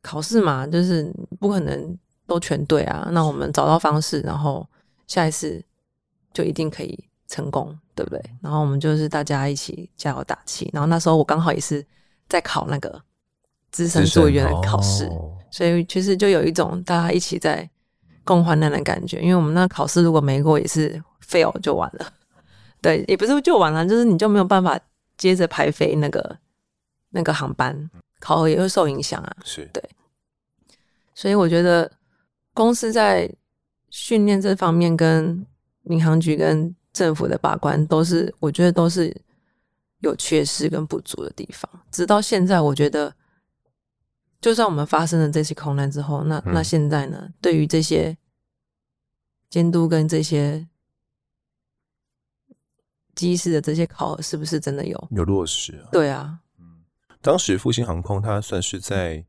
考试嘛，就是不可能都全对啊。那我们找到方式，然后下一次就一定可以成功，对不对？然后我们就是大家一起加油打气。然后那时候我刚好也是在考那个资深作业员的考试，哦，所以其实就有一种大家一起在共患难的感觉。因为我们那考试如果没过，也是 fail 就完了。对，也不是就完了，就是你就没有办法接着排飞那个那个航班，考核也会受影响啊。是对，所以我觉得公司在训练这方面跟民航局跟政府的把关都是，我觉得都是有缺失跟不足的地方。直到现在，我觉得就算我们发生了这些空难之后，那那现在呢，对于这些监督跟这些。机师的这些考核是不是真的有有落实啊？对啊，嗯，当时复兴航空它算是在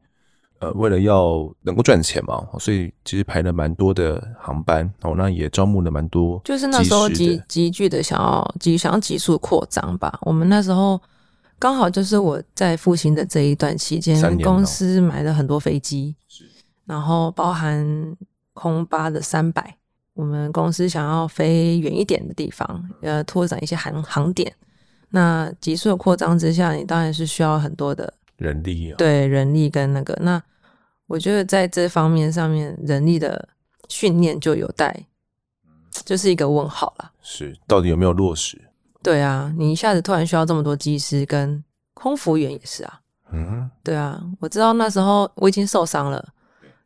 呃，为了要能够赚钱嘛，所以其实排了蛮多的航班哦，那也招募了蛮多，就是那时候急急剧的想要急想要急速扩张吧。我们那时候刚好就是我在复兴的这一段期间，公司买了很多飞机，然后包含空巴的三百。我们公司想要飞远一点的地方，呃，拓展一些航航点。那急速的扩张之下，你当然是需要很多的人力啊。对，人力跟那个，那我觉得在这方面上面，人力的训练就有待，就是一个问号了。是，到底有没有落实？对啊，你一下子突然需要这么多技师跟空服员也是啊。嗯，对啊，我知道那时候我已经受伤了，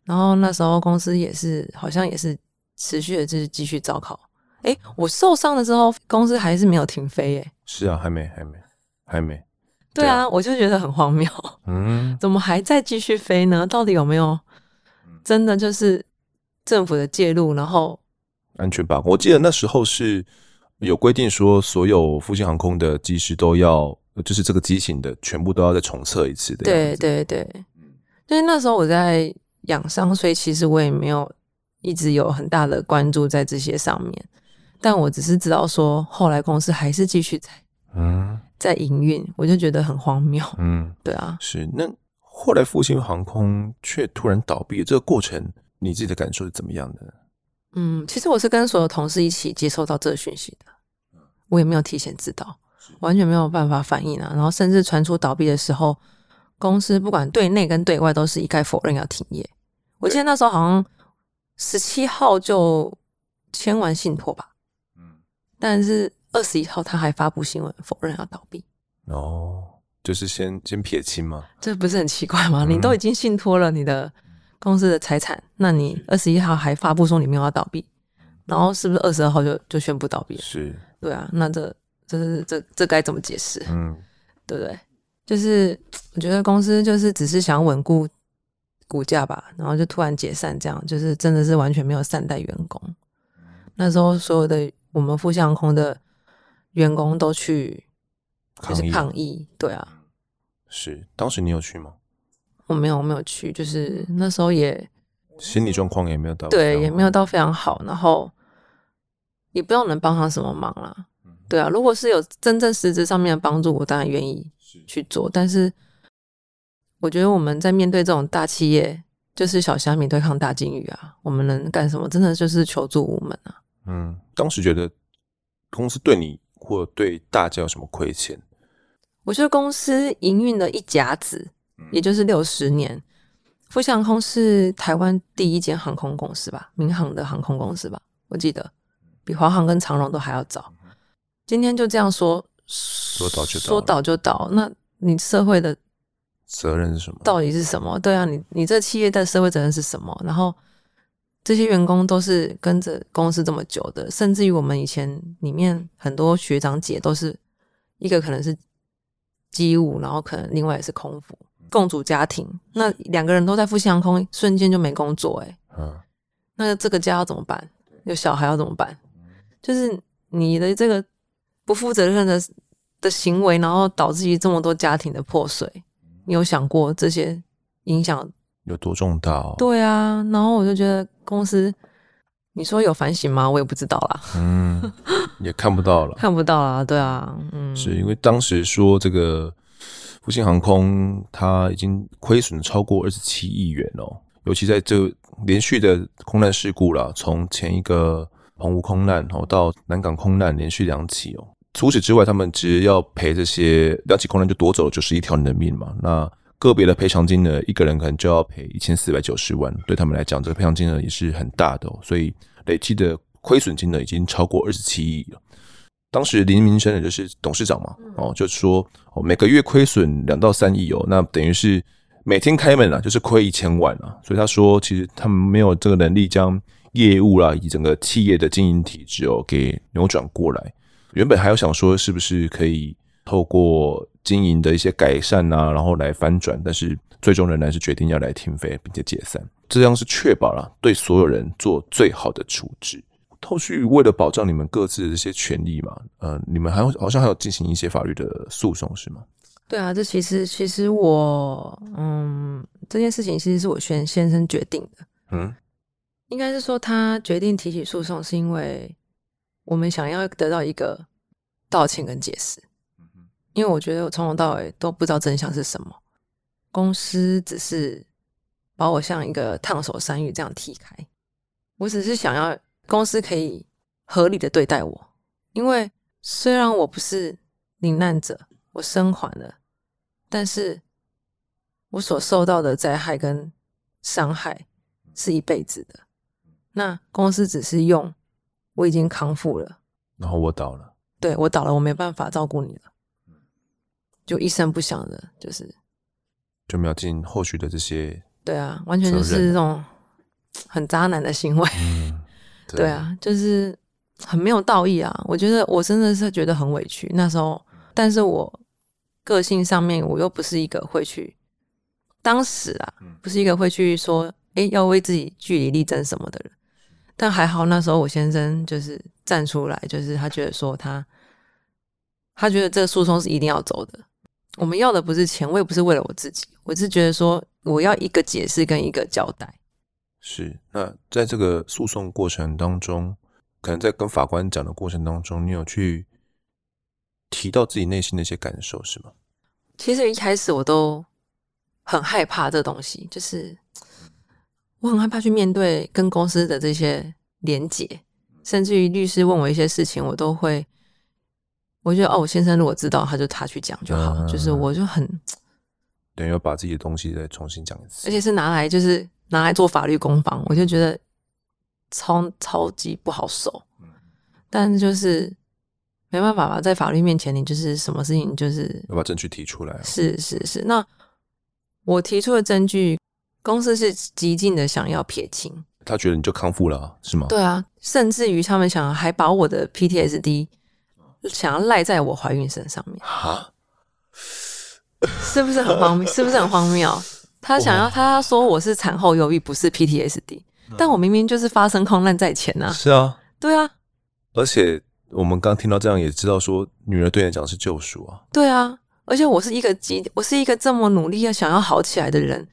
然后那时候公司也是，好像也是。持续的就是继续招考，哎，我受伤了之后，公司还是没有停飞，哎，是啊，还没，还没，还没，对啊，我就觉得很荒谬，嗯，怎么还在继续飞呢？到底有没有真的就是政府的介入，然后安全把控？我记得那时候是有规定说，所有复兴航空的机师都要，就是这个机型的全部都要再重测一次的，对对对，因为那时候我在养伤，所以其实我也没有。一直有很大的关注在这些上面，但我只是知道说，后来公司还是继续在嗯在营运，我就觉得很荒谬。嗯，对啊，是那后来复兴航空却突然倒闭，这个过程你自己的感受是怎么样的？嗯，其实我是跟所有同事一起接收到这个讯息的，我也没有提前知道，完全没有办法反应啊。然后甚至传出倒闭的时候，公司不管对内跟对外都是一概否认要停业。我记得那时候好像。十七号就签完信托吧，嗯，但是二十一号他还发布新闻否认要倒闭。哦，就是先先撇清吗？这不是很奇怪吗？嗯、你都已经信托了你的公司的财产，那你二十一号还发布说你没有要倒闭，然后是不是二十二号就就宣布倒闭？是，对啊，那这这是这这该怎么解释？嗯，对不对？就是我觉得公司就是只是想稳固股价吧，然后就突然解散，这样就是真的是完全没有善待员工。那时候所有的我们复兴航空的员工都去就是抗议，对啊，是当时你有去吗？我没有，我没有去，就是那时候也心理状况也没有到对，也没有到非常好，然后也不知道能帮上什么忙啦。对啊，如果是有真正实质上面的帮助，我当然愿意。去做，但是我觉得我们在面对这种大企业，就是小虾米对抗大鲸鱼啊，我们能干什么？真的就是求助无门啊。嗯，当时觉得公司对你或对大家有什么亏欠？我觉得公司营运了一甲子，也就是六十年。复兴航空是台湾第一间航空公司吧，民航的航空公司吧，我记得比华航跟长荣都还要早。今天就这样说。说倒就倒，说倒就倒。那你社会的责任是什么？到底是什么？对啊，你你这企业的社会责任是什么？然后这些员工都是跟着公司这么久的，甚至于我们以前里面很多学长姐都是一个可能是机务，然后可能另外也是空服，共组家庭。那两个人都在复兴航空，瞬间就没工作，欸，哎，嗯，那这个家要怎么办？有小孩要怎么办？就是你的这个。不负责任的的行为，然后导致于这么多家庭的破碎，你有想过这些影响有多重大哦？对啊，然后我就觉得公司，你说有反省吗？我也不知道啦。嗯，也看不到了，看不到啦。对啊，嗯，是因为当时说这个复兴航空它已经亏损超过二十七亿元哦，尤其在这连续的空难事故啦，从前一个澎湖空难哦到南港空难连续两起哦。除此之外，他们只要赔这些两起空难就夺走了九十一条人的命嘛。那个别的赔偿金呢，一个人可能就要赔一千四百九十万，对他们来讲，这个赔偿金额也是很大的哦。所以累计的亏损金额已经超过二十七亿了。当时林明生也就是董事长嘛，哦，就是说哦，每个月亏损两到三亿哦，那等于是每天开门啊，就是亏一千万啊。所以他说，其实他们没有这个能力将业务啦以及整个企业的经营体制哦给扭转过来。原本还有想说，是不是可以透过经营的一些改善啊，然后来翻转，但是最终仍然是决定要来停飞，并且解散，这样是确保了对所有人做最好的处置。后续为了保障你们各自的这些权利嘛，呃，你们还好像还有进行一些法律的诉讼，是吗？对啊，这其实其实我嗯，这件事情其实是我先先生决定的，嗯，应该是说他决定提起诉讼是因为。我们想要得到一个道歉跟解释，因为我觉得我从头到尾都不知道真相是什么。公司只是把我像一个烫手山芋这样踢开，我只是想要公司可以合理的对待我。因为虽然我不是罹难者，我生还了，但是我所受到的灾害跟伤害是一辈子的。那公司只是用。我已经康复了，然后我倒了，对，我倒了，我没办法照顾你了，就一声不响的，就是就没有进后续的这些，对啊，完全就是这种很渣男的行为，嗯、对，对啊，就是很没有道义啊！我觉得我真的是觉得很委屈那时候，但是我个性上面我又不是一个会去，当时啊，不是一个会去说，哎，要为自己据理力争什么的人。但还好，那时候我先生就是站出来，就是他觉得说他，他觉得这个诉讼是一定要走的。我们要的不是钱，我也不是为了我自己，我是觉得说我要一个解释跟一个交代。是，那在这个诉讼过程当中，可能在跟法官讲的过程当中，你有去提到自己内心的一些感受，是吗？其实一开始我都很害怕这东西，就是。我很害怕去面对跟公司的这些连结，甚至于律师问我一些事情，我都会，我觉得哦，我先生如果知道，他就他去讲就好，嗯、就是我就很，等于要把自己的东西再重新讲一次，而且是拿来就是拿来做法律攻防，我就觉得超超级不好受，但就是没办法吧，在法律面前，你就是什么事情就是要把证据提出来。是是是，那我提出的证据，公司是极尽的想要撇清。他觉得你就康复了啊，是吗？对啊，甚至于他们想还把我的 PTSD 想要赖在我怀孕身上面啊，是不是很荒谬？是不是很荒谬？他想要他说我是产后忧郁，不是 PTSD，但我明明就是发生空难在前啊。是啊，对啊，而且。我们刚听到这样，也知道说女儿对你讲是救赎啊。对啊，而且我是一个极，我是一个这么努力要想要好起来的人，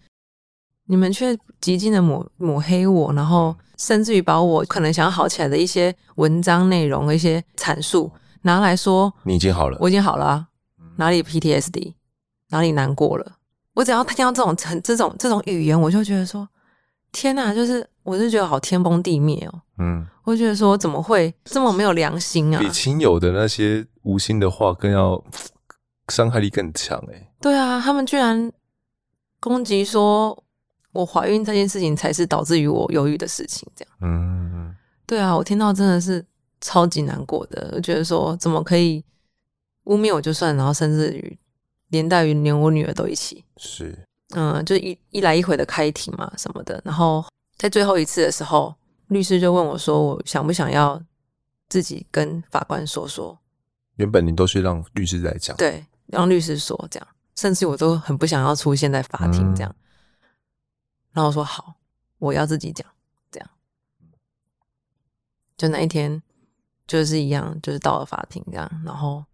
你们却极尽的抹抹黑我，然后甚至于把我可能想要好起来的一些文章内容、一些阐述拿来说，你已经好了，我已经好了啊，哪里 PTSD，哪里难过了？我只要听到这种很这种这种语言，我就觉得说，天哪，就是我就觉得好天崩地灭哦。嗯。我觉得说怎么会这么没有良心啊？比亲友的那些无心的话更要 伤害力更强哎、欸。对啊，他们居然攻击说我怀孕这件事情才是导致于我忧郁的事情，这样。嗯，对啊，我听到真的是超级难过的。我觉得说怎么可以污蔑我就算，然后甚至于连带于连我女儿都一起。是，嗯，就一一来一回的开庭嘛什么的，然后在最后一次的时候。律师就问我说：“我想不想要自己跟法官说说？”原本你都是让律师来讲，对，让律师说这样，甚至我都很不想要出现在法庭这样。嗯、然后我说：“好，我要自己讲。”这样，就那一天就是一样，就是到了法庭这样，然后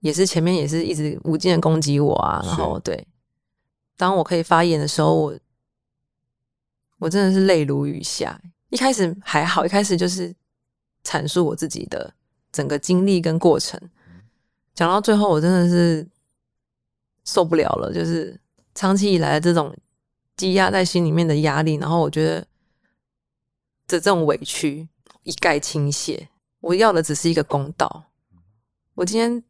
也是前面也是一直无尽的攻击我啊，然后对，当我可以发言的时候，我。我真的是泪如雨下。一开始还好，一开始就是阐述我自己的整个经历跟过程。讲到最后，我真的是受不了了，就是长期以来的这种积压在心里面的压力，然后我觉得的这种委屈一概倾泻。我要的只是一个公道。我今天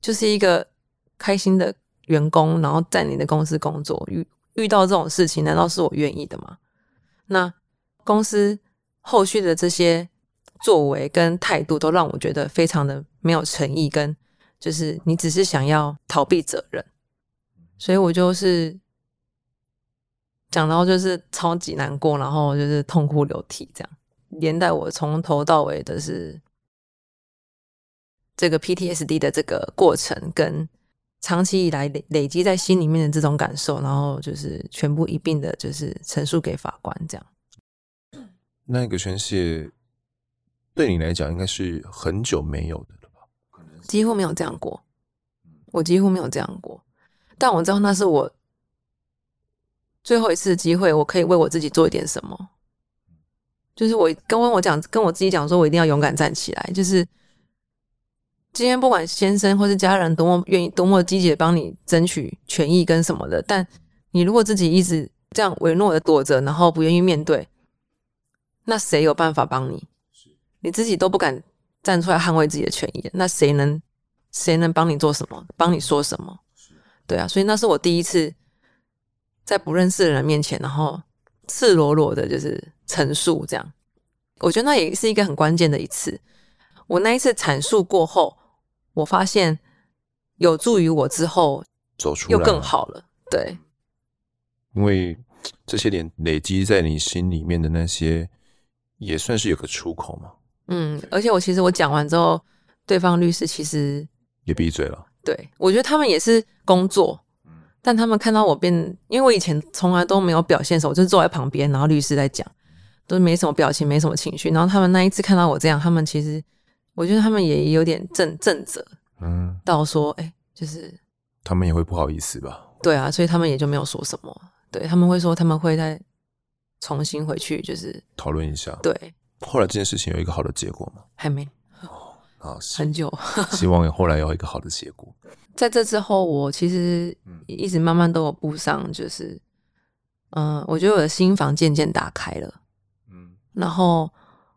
就是一个开心的员工，然后在你的公司工作。遇遇到这种事情，难道是我愿意的吗？那公司后续的这些作为跟态度，都让我觉得非常的没有诚意，跟就是你只是想要逃避责任，所以我就是讲到就是超级难过，然后就是痛哭流涕，这样连带我从头到尾的是这个 PTSD 的这个过程跟。长期以来累累积在心里面的这种感受，然后就是全部一并的，就是陈述给法官这样。那个宣泄对你来讲应该是很久没有的了吧？几乎没有这样过，我几乎没有这样过。但我知道那是我最后一次机会，我可以为我自己做一点什么。就是我跟我讲，跟我自己讲，说我一定要勇敢站起来，就是。今天不管先生或是家人多么愿意、多么积极的帮你争取权益跟什么的，但你如果自己一直这样唯诺的躲着，然后不愿意面对，那谁有办法帮你？你自己都不敢站出来捍卫自己的权益，那谁能谁能帮你做什么？帮你说什么？对啊，所以那是我第一次在不认识的人面前，然后赤裸裸的就是陈述这样。我觉得那也是一个很关键的一次。我那一次阐述过后。我发现有助于我之后走出又更好了，对，因为这些年累积在你心里面的那些，也算是有个出口嘛。嗯，而且我其实我讲完之后，对方律师其实也闭嘴了。对，我觉得他们也是工作，但他们看到我变，因为我以前从来都没有表现的时候，我就坐在旁边，然后律师在讲，都没什么表情，没什么情绪，然后他们那一次看到我这样，他们其实。我觉得他们也有点正正责，嗯，到说，哎、欸，就是他们也会不好意思吧？对啊，所以他们也就没有说什么。对，他们会说他们会再重新回去，就是讨论一下。对，后来这件事情有一个好的结果吗？还没，哦，啊，很久，希望后来有一个好的结果。在这之后，我其实一直慢慢都有步上，就是，嗯、呃，我觉得我的心房渐渐打开了，嗯，然后。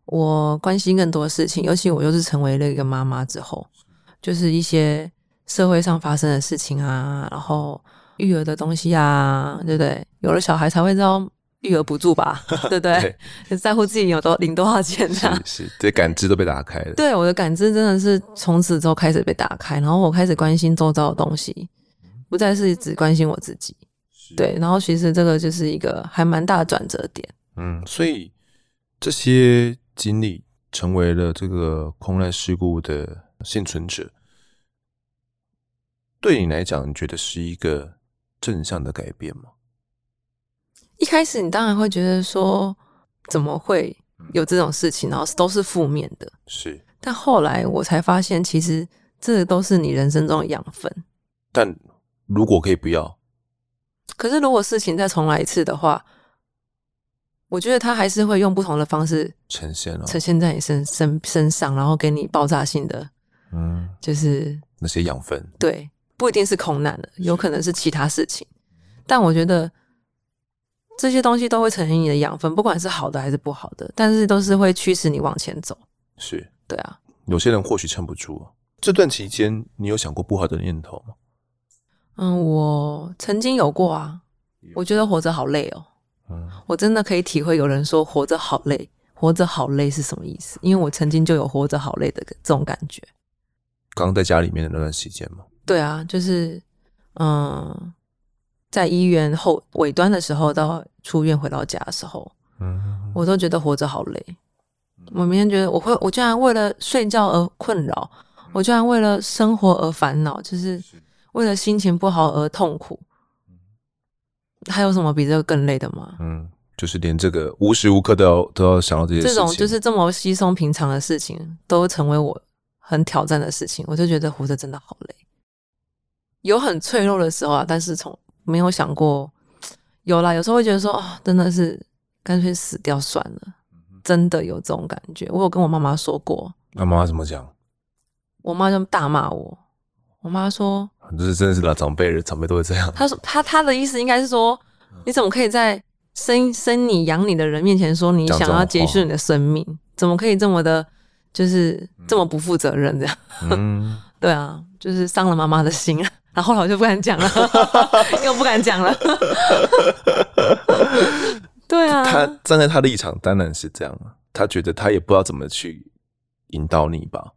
我关心更多事情，尤其我又是成为了一个妈妈之后，就是一些社会上发生的事情啊，然后育儿的东西啊，对不对？有了小孩才会知道育儿补助吧，对不对？对在乎自己有多领多少钱这样，是是，这感知都被打开了。对，我的感知真的是从此之后开始被打开，然后我开始关心周遭的东西，不再是只关心我自己。对，然后其实这个就是一个还蛮大的转折点。嗯，所以这些经历成为了这个空难事故的幸存者，对你来讲，你觉得是一个正向的改变吗？一开始你当然会觉得说，怎么会有这种事情，然后都是负面的。是，但后来我才发现，其实这都是你人生中的养分。但如果可以不要。可是，如果事情再重来一次的话，我觉得他还是会用不同的方式呈现了，呈现在你身身身上，然后给你爆炸性的，嗯，就是那些养分。对，不一定是空难的，有可能是其他事情。但我觉得这些东西都会成为你的养分，不管是好的还是不好的，但是都是会驱使你往前走。是，对啊。有些人或许撑不住。这段期间，你有想过不好的念头吗？嗯，我曾经有过啊，我觉得活着好累哦。嗯，我真的可以体会有人说活着好累，活着好累是什么意思？因为我曾经就有活着好累的这种感觉。刚在家里面的那段时间吗？对啊，就是嗯，在医院后尾端的时候到出院回到家的时候，嗯，我都觉得活着好累。我明天觉得我会，我居然为了睡觉而困扰，我居然为了生活而烦恼，就是。为了心情不好而痛苦，还有什么比这个更累的吗？嗯，就是连这个无时无刻都要都要想到这些事情，这种就是这么稀松平常的事情，都成为我很挑战的事情，我就觉得活着真的好累。有很脆弱的时候啊，但是从没有想过，有啦，有时候会觉得说，哦，真的是干脆死掉算了，真的有这种感觉。我有跟我妈妈说过，那妈妈怎么讲？我妈就大骂我。我妈说：“就是真的是老长辈人，长辈都会这样。”她说：“她她的意思应该是说，你怎么可以在生生你养你的人面前说你想要结束你的生命？怎么可以这么的，就是这么不负责任这样？嗯、对啊，就是伤了妈妈的心。然后后来我就不敢讲了，又不敢讲了。对啊，他站在他的立场当然是这样，他觉得他也不知道怎么去引导你吧。”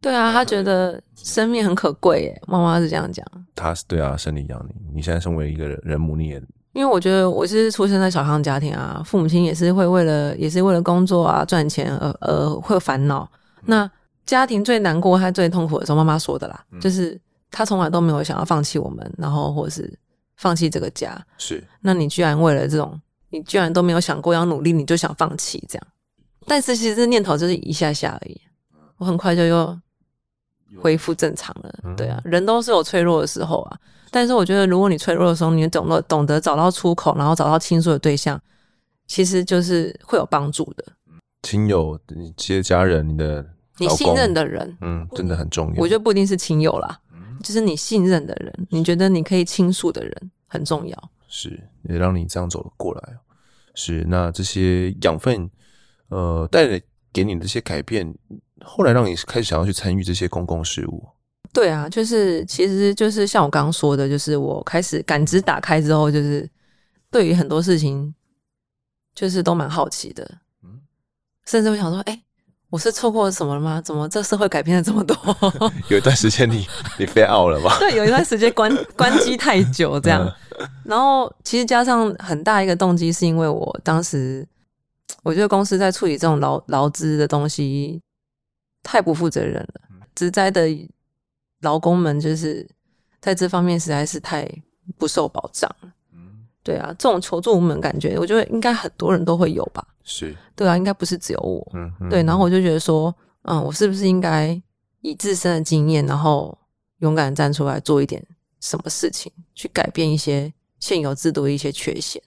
对啊，他觉得生命很可贵耶。妈妈是这样讲。他是对啊，生你养你。你现在身为一个人母，你也因为我觉得我是出生在小康家庭啊，父母亲也是会为了也是为了工作啊赚钱而而会有烦恼。那家庭最难过、他最痛苦的时候，妈妈说的啦，嗯、就是他从来都没有想要放弃我们，然后或是放弃这个家。是，那你居然为了这种，你居然都没有想过要努力，你就想放弃这样？但是其实这念头就是一下下而已，我很快就又。恢复正常了，对啊，人都是有脆弱的时候啊。但是我觉得，如果你脆弱的时候，你懂得懂得找到出口，然后找到倾诉的对象，其实就是会有帮助的。亲友、你这些家人、你的你信任的人，嗯，真的很重要。我觉得不一定是亲友啦，就是你信任的人，你觉得你可以倾诉的人很重要。是，也让你这样走了过来。是，那这些养分，呃，带来给你的这些改变。后来让你开始想要去参与这些公共事务，对啊，就是其实就是像我刚刚说的，就是我开始感知打开之后，就是对于很多事情，就是都蛮好奇的，嗯，甚至我想说，哎，我是错过了什么了吗？怎么这社会改变了这么多？有一段时间你 你飞奥了吧？对，有一段时间关 关机太久这样，然后其实加上很大一个动机，是因为我当时我觉得公司在处理这种劳劳资的东西。太不负责任了，职灾的劳工们就是在这方面实在是太不受保障。对啊，这种求助无门感觉，我觉得应该很多人都会有吧。是，对啊，应该不是只有我。嗯，对，然后我就觉得说，嗯，我是不是应该以自身的经验，然后勇敢站出来做一点什么事情，去改变一些现有制度的一些缺陷？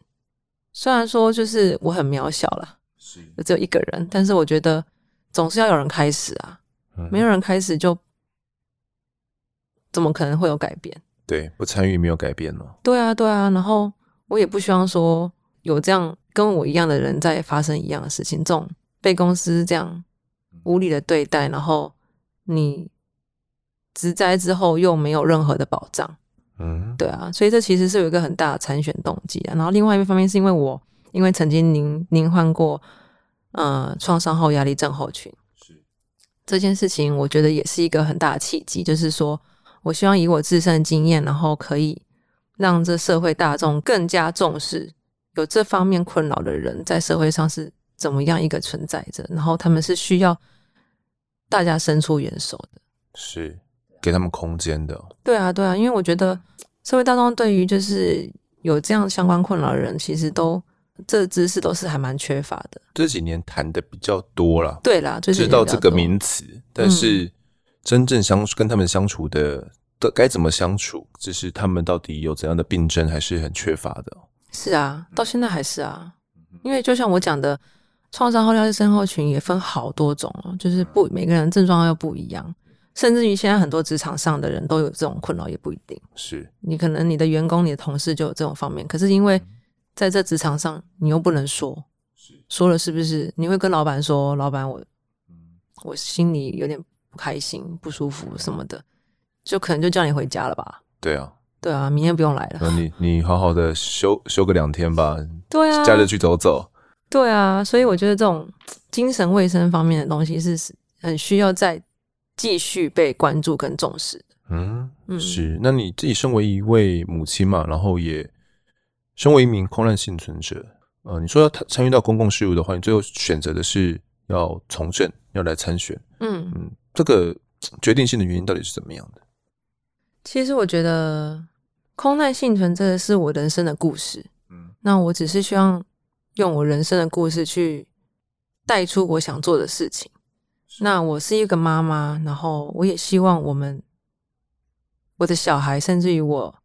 虽然说就是我很渺小了，是，只有一个人，但是我觉得。总是要有人开始啊，没有人开始就怎么可能会有改变？对，不参与没有改变了。对啊，对啊。然后我也不希望说有这样跟我一样的人在发生一样的事情，这种被公司这样无理的对待，然后你职灾之后又没有任何的保障。嗯，对啊。所以这其实是有一个很大的参选动机啊。然后另外一方面是因为我因为曾经您您患过呃创伤后压力症候群，是这件事情，我觉得也是一个很大的契机，就是说我希望以我自身的经验，然后可以让这社会大众更加重视有这方面困扰的人在社会上是怎么样一个存在着，然后他们是需要大家伸出援手的，是给他们空间的。对啊，对啊，因为我觉得社会大众对于就是有这样相关困扰的人，其实都这知识都是还蛮缺乏的。这几年谈的比较多了，对啦，知道这个名词，但是真正相处跟他们相处的的该怎么相处，就是他们到底有怎样的病症，还是很缺乏的。是啊，到现在还是啊，因为就像我讲的，创伤后压力症候群也分好多种哦，就是不每个人症状又不一样。甚至于现在很多职场上的人都有这种困扰，也不一定。是。你可能你的员工、你的同事就有这种方面，可是因为在这职场上，你又不能说，说了是不是？你会跟老板说，老板我我心里有点不开心、不舒服什么的，就可能就叫你回家了吧？对啊，对啊，明天不用来了。你你好好的休休个两天吧，对啊，假日去走走。对啊，所以我觉得这种精神卫生方面的东西是很需要再。继续被关注跟重视。嗯，是。那你自己身为一位母亲嘛，然后也身为一名空难幸存者，呃，你说要参与到公共事务的话，你最后选择的是要从政，要来参选。嗯嗯，这个决定性的原因到底是怎么样的？其实我觉得空难幸存这个是我人生的故事。嗯，那我只是希望用我人生的故事去带出我想做的事情。那我是一个妈妈，然后我也希望我们我的小孩，甚至于我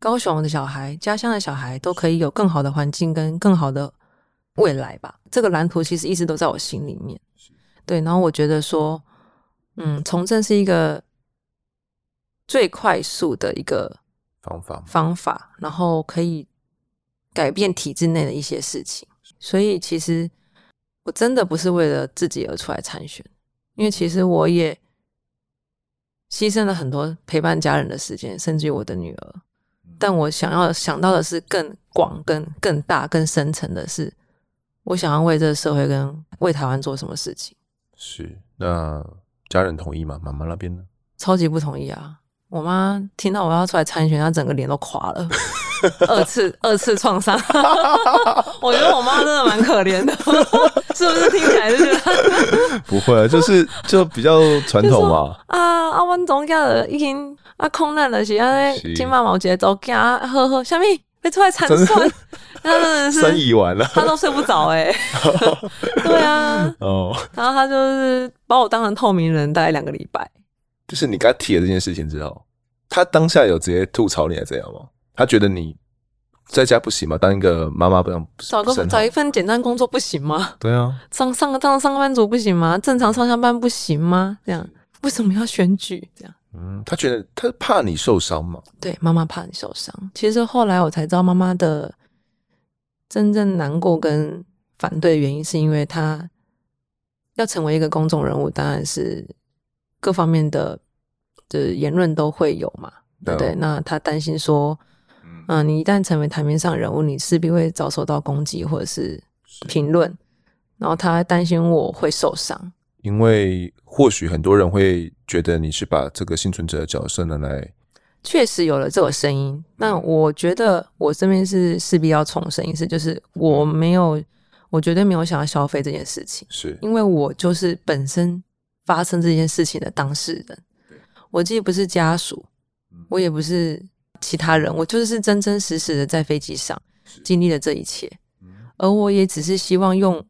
高雄的小孩、家乡的小孩，都可以有更好的环境跟更好的未来吧。这个蓝图其实一直都在我心里面。对，然后我觉得说，嗯，从政是一个最快速的一个方法，方法，然后可以改变体制内的一些事情。所以其实。我真的不是为了自己而出来参选，因为其实我也牺牲了很多陪伴家人的时间，甚至于我的女儿。但我想要想到的是更广、更更大、更深层的是，我想要为这个社会跟为台湾做什么事情。是，那家人同意吗？妈妈那边呢？超级不同意啊！我妈听到我要出来参选，她整个脸都垮了。二次二次创伤，我觉得我妈真的蛮可怜的，是不是听起来就觉得 不会啊，就是就比较传统嘛。啊啊，我总家的已经啊空难了，是安尼，金妈毛节走家呵呵，下面被出来参选，他真的是生意完了，他都睡不着哎、欸。对啊，哦，然后他就是把我当成透明人，大概两个礼拜。就是你跟他提了这件事情之后，他当下有直接吐槽你还是怎样吗？他觉得你在家不行吗？当一个妈妈不让找个找一份简单工作不行吗？对啊，上上个当上班族不行吗？正常上下班不行吗？这样为什么要选举？这样，嗯，他觉得他怕你受伤吗？对，妈妈怕你受伤。其实后来我才知道，妈妈的真正难过跟反对的原因，是因为她要成为一个公众人物，当然是各方面的的言论都会有嘛。对，对，那他担心说。嗯，你一旦成为台面上人物，你势必会遭受到攻击或者是评论，然后他还担心我会受伤，因为或许很多人会觉得你是把这个幸存者的角色拿来，确实有了这个声音。那我觉得我这边是势必要重申一次，就是我没有，我绝对没有想要消费这件事情，是因为我就是本身发生这件事情的当事人，我既不是家属，我也不是。其他人，我就是真真实实的在飞机上经历了这一切，而我也只是希望用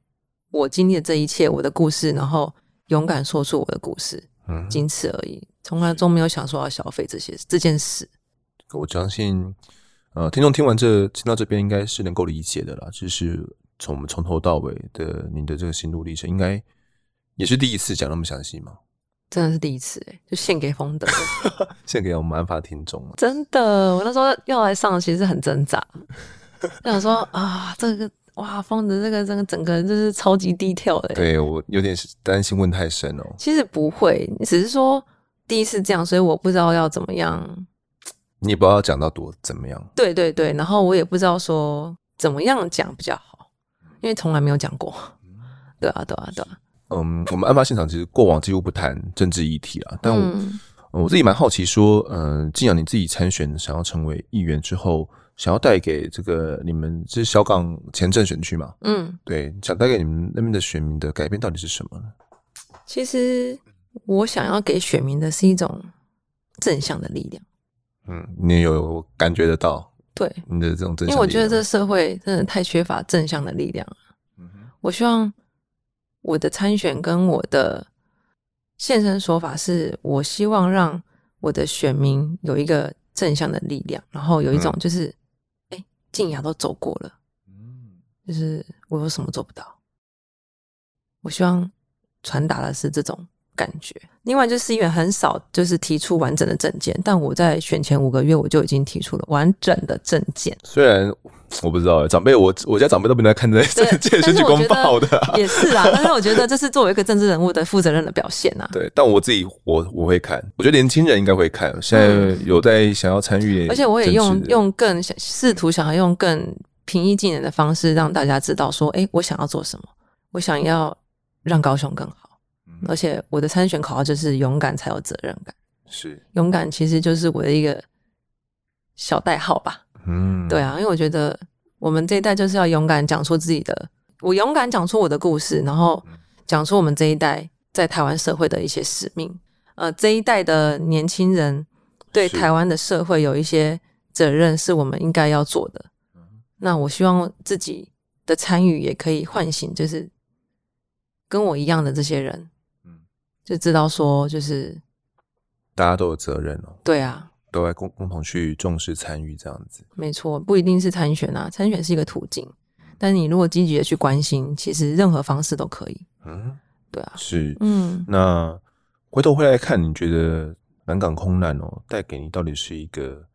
我经历的这一切，我的故事，然后勇敢说出我的故事，仅此而已，从来都没有想说要消费这些这件事。我相信，呃，听众听完这听到这边，应该是能够理解的啦。就是从我们从头到尾的您的这个心路历程，应该也是第一次讲那么详细吗？真的是第一次哎，就献给丰德，献给我们安法听众。真的，我那时候要来上，其实很挣扎，想说啊，这个哇，丰德这个这个整个人就是超级低调的。对，我有点担心问太深哦。其实不会，只是说第一次这样，所以我不知道要怎么样。你也不知道要讲到多怎么样。对对对，然后我也不知道说怎么样讲比较好？因为从来没有讲过。对啊，对啊，对啊。嗯，我们案发现场其实过往几乎不谈政治议题啊，但我、嗯、我自己蛮好奇说，嗯、呃，既然你自己参选，想要成为议员之后，想要带给这个你们这是小港前镇选区嘛？嗯，对，想带给你们那边的选民的改变到底是什么呢？其实我想要给选民的是一种正向的力量。嗯，你有感觉得到？对，你的这种正向，因为我觉得这个社会真的太缺乏正向的力量了。嗯哼，我希望我的参选跟我的现身说法是，我希望让我的选民有一个正向的力量，然后有一种就是，哎、嗯，静雅都走过了，嗯，就是我有什么做不到？我希望传达的是这种。感觉，另外就是市议员很少就是提出完整的证件，但我在选前五个月我就已经提出了完整的证件。虽然我不知道长辈，我我家长辈都没在看这些政见选举公报的，也是啊。但是我觉得这是作为一个政治人物的负责任的表现啊。对，但我自己我我会看，我觉得年轻人应该会看。现在有在想要参与，而且我也用用更试图想要用更平易近人的方式让大家知道说，哎，我想要做什么，我想要让高雄更好。而且我的参选口号就是勇敢才有责任感，是勇敢其实就是我的一个小代号吧。嗯，对啊，因为我觉得我们这一代就是要勇敢讲出自己的，我勇敢讲出我的故事，然后讲出我们这一代在台湾社会的一些使命。呃，这一代的年轻人对台湾的社会有一些责任是我们应该要做的。那我希望自己的参与也可以唤醒，就是跟我一样的这些人。就知道说，就是大家都有责任哦。对啊，都要共共同去重视参与这样子。没错，不一定是参选啊，参选是一个途径，但你如果积极的去关心，其实任何方式都可以。嗯，对啊，是，嗯。那回头回来看，你觉得南港空难哦，带给你到底是一个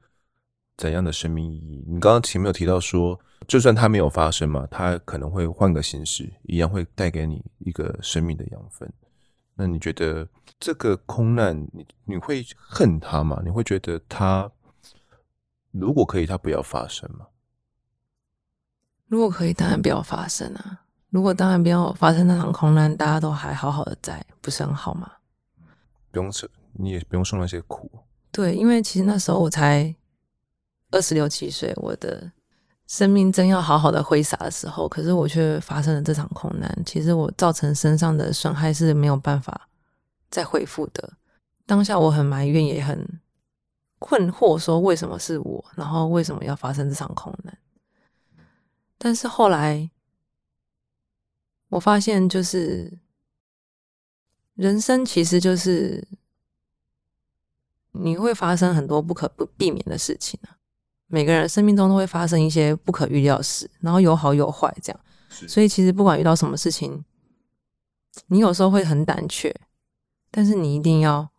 怎样的生命意义？你刚刚前面有提到说，就算它没有发生嘛，它可能会换个形式，一样会带给你一个生命的养分。那你觉得这个空难，你你会恨他吗？你会觉得他如果可以，他不要发生吗？如果可以，当然不要发生啊！如果当然不要发生那场空难，大家都还好好的在，不是很好吗？不用受，你也不用受那些苦。对，因为其实那时候我才二十六七岁，我的。生命正要好好的挥洒的时候，可是我却发生了这场空难。其实我造成身上的损害是没有办法再恢复的。当下我很埋怨，也很困惑，说为什么是我，然后为什么要发生这场空难？但是后来我发现，就是人生其实就是你会发生很多不可不避免的事情啊。每个人生命中都会发生一些不可预料的事，然后有好有坏，这样。所以其实不管遇到什么事情，你有时候会很胆怯，但是你一定要，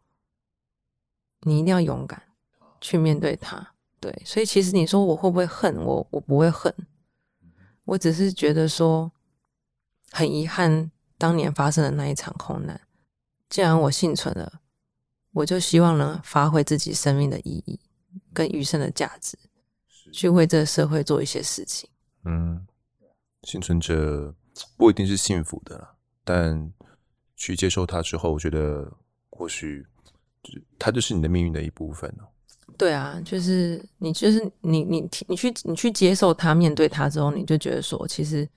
你一定要勇敢去面对它。对，所以其实你说我会不会恨我？我不会恨，我只是觉得说很遗憾，当年发生的那一场空难。既然我幸存了，我就希望能发挥自己生命的意义跟余生的价值。去为这个社会做一些事情。嗯，幸存者不一定是幸福的，但去接受它之后，我觉得或许它就是你的命运的一部分。对啊，就是你，就是你，你，你去，你去接受它，面对它之后，你就觉得说，其实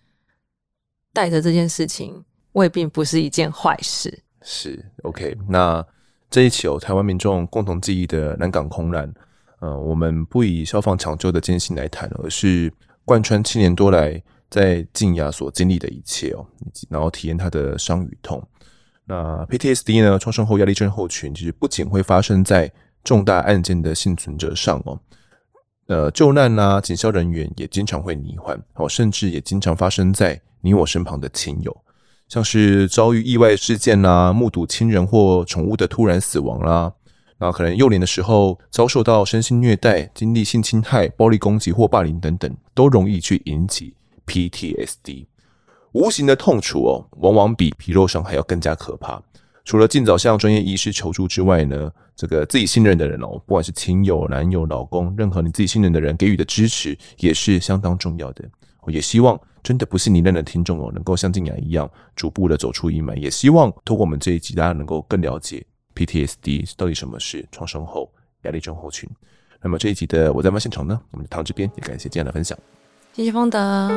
带着这件事情未必不是一件坏事。是 OK，那这一期有台湾民众共同记忆的南港空难。呃，我们不以消防抢救的艰辛来谈，而是贯穿七年多来在静雅所经历的一切哦，然后体验他的伤与痛。那 PTSD 呢，创伤后压力症候群，其实不仅会发生在重大案件的幸存者上哦，呃，救难啊，警消人员也经常会罹患哦，甚至也经常发生在你我身旁的亲友，像是遭遇意外事件啊，目睹亲人或宠物的突然死亡啦、然后可能幼年的时候遭受到身心虐待、经历性侵害、暴力攻击或霸凌等等，都容易去引起 PTSD。无形的痛楚哦，往往比皮肉伤还要更加可怕。除了尽早向专业医师求助之外呢，这个自己信任的人哦，不管是亲友、男友、老公，任何你自己信任的人给予的支持也是相当重要的。我也希望真的不是你认的听众哦，能够像静雅一样逐步的走出阴霾。也希望透过我们这一集，大家能够更了解 PTSD 到底什么是创伤后压力症候群。那么这一集的我在案发现场呢，我们就到这边，也感谢这样的分享。谢谢方德。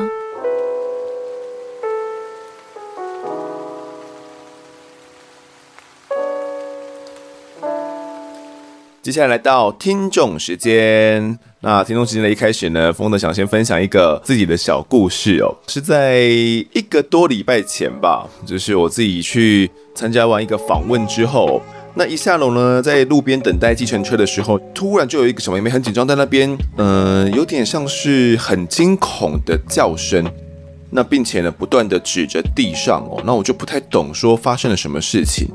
接下来来到听众时间。那听众时间的一开始呢，风德想先分享一个自己的小故事哦，是在一个多礼拜前吧，就是我自己去参加完一个访问之后，那一下楼呢，在路边等待计程车的时候，突然就有一个小妹妹很紧张在那边，嗯、有点像是很惊恐的叫声，那并且呢，不断的指着地上哦，那我就不太懂说发生了什么事情。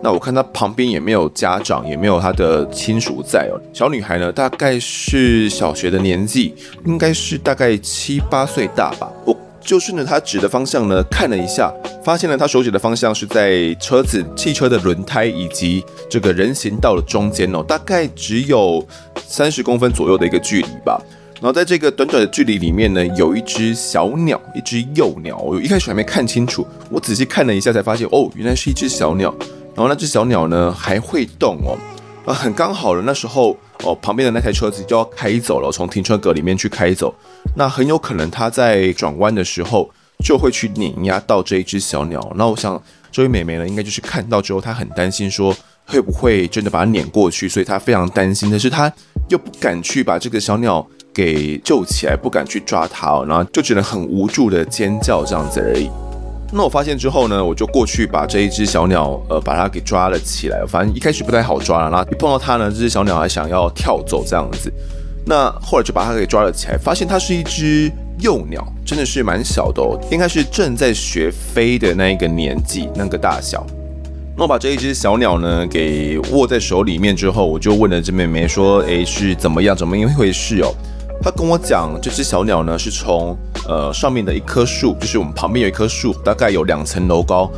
那我看她旁边也没有家长，也没有她的亲属在哦。小女孩呢，大概是小学的年纪，应该是大概七八岁大吧。我就顺着他指的方向呢看了一下，发现了他手指的方向是在车子、汽车的轮胎以及这个人行道的中间哦，大概只有三十公分左右的一个距离吧。然后在这个短短的距离里面呢，有一只小鸟，一只幼鸟。我一开始还没看清楚，我仔细看了一下才发现，哦，原来是一只小鸟。然后那只小鸟呢还会动哦，啊，很刚好了。那时候哦，旁边的那台车子就要开走了，从停车格里面去开走。那很有可能它在转弯的时候就会去碾压到这一只小鸟。那我想这位美眉呢，应该就是看到之后，她很担心说会不会真的把它碾过去，所以她非常担心。但是她又不敢去把这个小鸟给救起来，不敢去抓它，然后就只能很无助的尖叫这样子而已。那我发现之后呢，我就过去把这一只小鸟，呃，把它给抓了起来。反正一开始不太好抓了，然后一碰到它呢，这只小鸟还想要跳走这样子。那后来就把它给抓了起来，发现它是一只幼鸟，真的是蛮小的哦，应该是正在学飞的那一个年纪，那个大小。那我把这一只小鸟呢给握在手里面之后，我就问了这妹妹说：“诶，是怎么样？怎么一回事哦？”他跟我讲，这只小鸟呢是从。呃，上面的一棵树，就是我们旁边有一棵树，大概有两层楼高，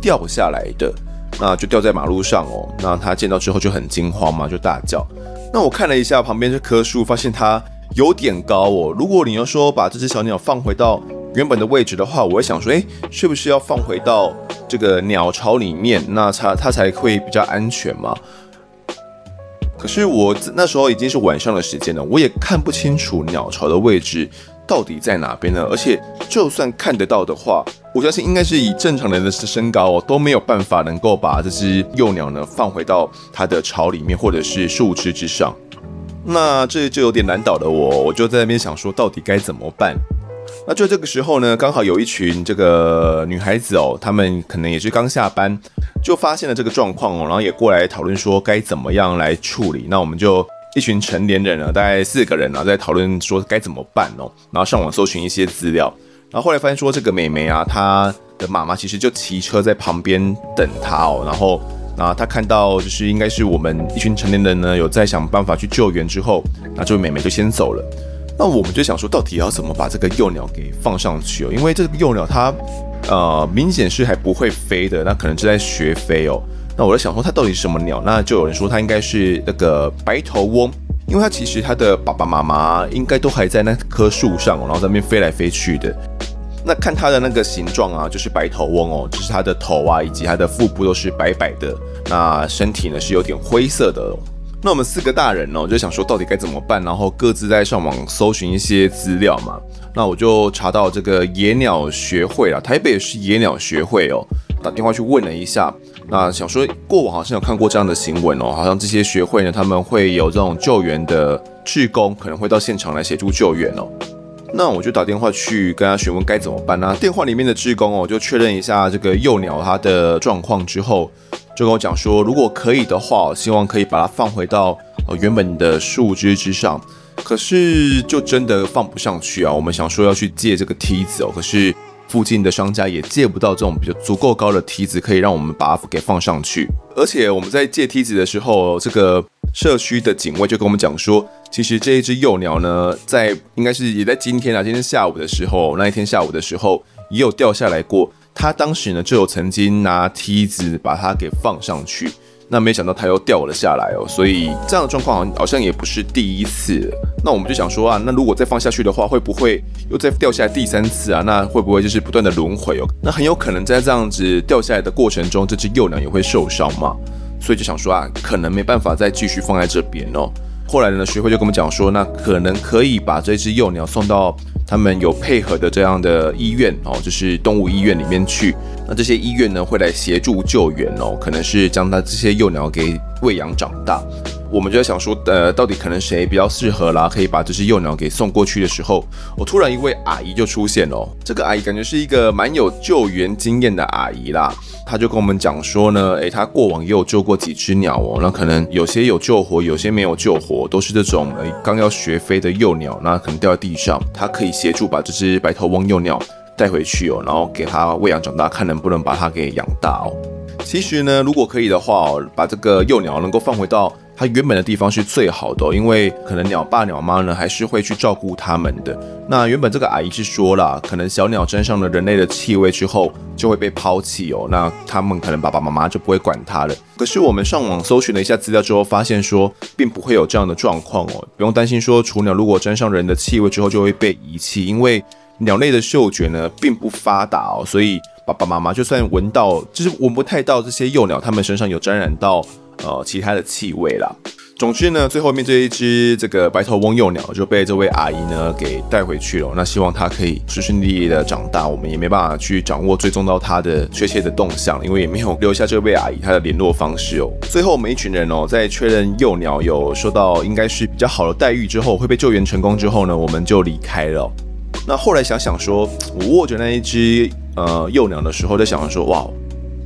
掉下来的，那就掉在马路上哦。那他见到之后就很惊慌嘛，就大叫。那我看了一下旁边这棵树，发现它有点高哦。如果你要说把这只小鸟放回到原本的位置的话，我会想说，诶，是不是要放回到这个鸟巢里面，那它它才会比较安全嘛？可是我那时候已经是晚上的时间了，我也看不清楚鸟巢的位置。到底在哪边呢？而且就算看得到的话，我相信应该是以正常人的身高哦，都没有办法能够把这只幼鸟呢放回到它的巢里面，或者是树枝之上。那这就有点难倒了我，我就在那边想说，到底该怎么办？那就这个时候呢，刚好有一群这个女孩子哦，她们可能也是刚下班，就发现了这个状况哦，然后也过来讨论说该怎么样来处理。那我们就。一群成年人呢，大概四个人呢，在讨论说该怎么办哦。然后上网搜寻一些资料，然后后来发现说，这个美眉啊，她的妈妈其实就骑车在旁边等她哦。然后，啊她看到就是应该是我们一群成年人呢，有在想办法去救援之后，那这位美眉就先走了。那我们就想说，到底要怎么把这个幼鸟给放上去哦？因为这个幼鸟它呃明显是还不会飞的，那可能是在学飞哦。那我在想说，它到底是什么鸟？那就有人说它应该是那个白头翁，因为它其实它的爸爸妈妈应该都还在那棵树上，然后在那边飞来飞去的。那看它的那个形状啊，就是白头翁哦，就是它的头啊以及它的腹部都是白白的，那身体呢是有点灰色的。那我们四个大人呢，就想说到底该怎么办，然后各自在上网搜寻一些资料嘛。那我就查到这个野鸟学会啊，台北是野鸟学会哦。打电话去问了一下，那想说过往好像有看过这样的新闻哦，好像这些学会呢，他们会有这种救援的志工，可能会到现场来协助救援哦。那我就打电话去跟他询问该怎么办呢？电话里面的志工哦，就确认一下这个幼鸟它的状况之后，就跟我讲说，如果可以的话，希望可以把它放回到呃原本的树枝之上。可是就真的放不上去啊！我们想说要去借这个梯子哦，可是。附近的商家也借不到这种比较足够高的梯子，可以让我们把它给放上去。而且我们在借梯子的时候，这个社区的警卫就跟我们讲说，其实这一只幼鸟呢，在应该是也在今天啊，今天下午的时候，那一天下午的时候也有掉下来过。他当时呢就有曾经拿梯子把它给放上去，那没想到它又掉了下来哦，所以这样的状况好像好像也不是第一次。那我们就想说啊，那如果再放下去的话，会不会又再掉下来第三次啊？那会不会就是不断的轮回哦？那很有可能在这样子掉下来的过程中，这只幼鸟也会受伤嘛？所以就想说啊，可能没办法再继续放在这边哦。后来呢，学会就跟我们讲说，那可能可以把这只幼鸟送到他们有配合的这样的医院哦，就是动物医院里面去。那这些医院呢，会来协助救援哦，可能是将它这些幼鸟给喂养长大。我们就在想说，呃，到底可能谁比较适合啦？可以把这只幼鸟给送过去的时候，我突然一位阿姨就出现哦。这个阿姨感觉是一个蛮有救援经验的阿姨啦。他就跟我们讲说呢，诶，他过往也有救过几只鸟哦。那可能有些有救活，有些没有救活，都是这种诶刚要学飞的幼鸟，那可能掉在地上，他可以协助把这只白头翁幼鸟带回去哦，然后给它喂养长大，看能不能把它给养大哦。其实呢，如果可以的话哦，把这个幼鸟能够放回到它原本的地方是最好的，因为可能鸟爸鸟妈呢还是会去照顾它们的。那原本这个阿姨是说了，可能小鸟沾上了人类的气味之后就会被抛弃哦，那他们可能爸爸妈妈就不会管它了。可是我们上网搜寻了一下资料之后，发现说并不会有这样的状况哦，不用担心说雏鸟如果沾上人的气味之后就会被遗弃，因为。鸟类的嗅觉呢并不发达哦，所以爸爸妈妈就算闻到，就是闻不太到这些幼鸟它们身上有沾染到呃其他的气味啦。总之呢，最后面这一只这个白头翁幼鸟就被这位阿姨呢给带回去了。那希望它可以顺顺利利的长大，我们也没办法去掌握追踪到它的确切的动向，因为也没有留下这位阿姨她的联络方式哦。最后我们一群人哦，在确认幼鸟有受到应该是比较好的待遇之后，会被救援成功之后呢，我们就离开了。那后来想想说，我握着那一只呃幼鸟的时候，在想说，哇，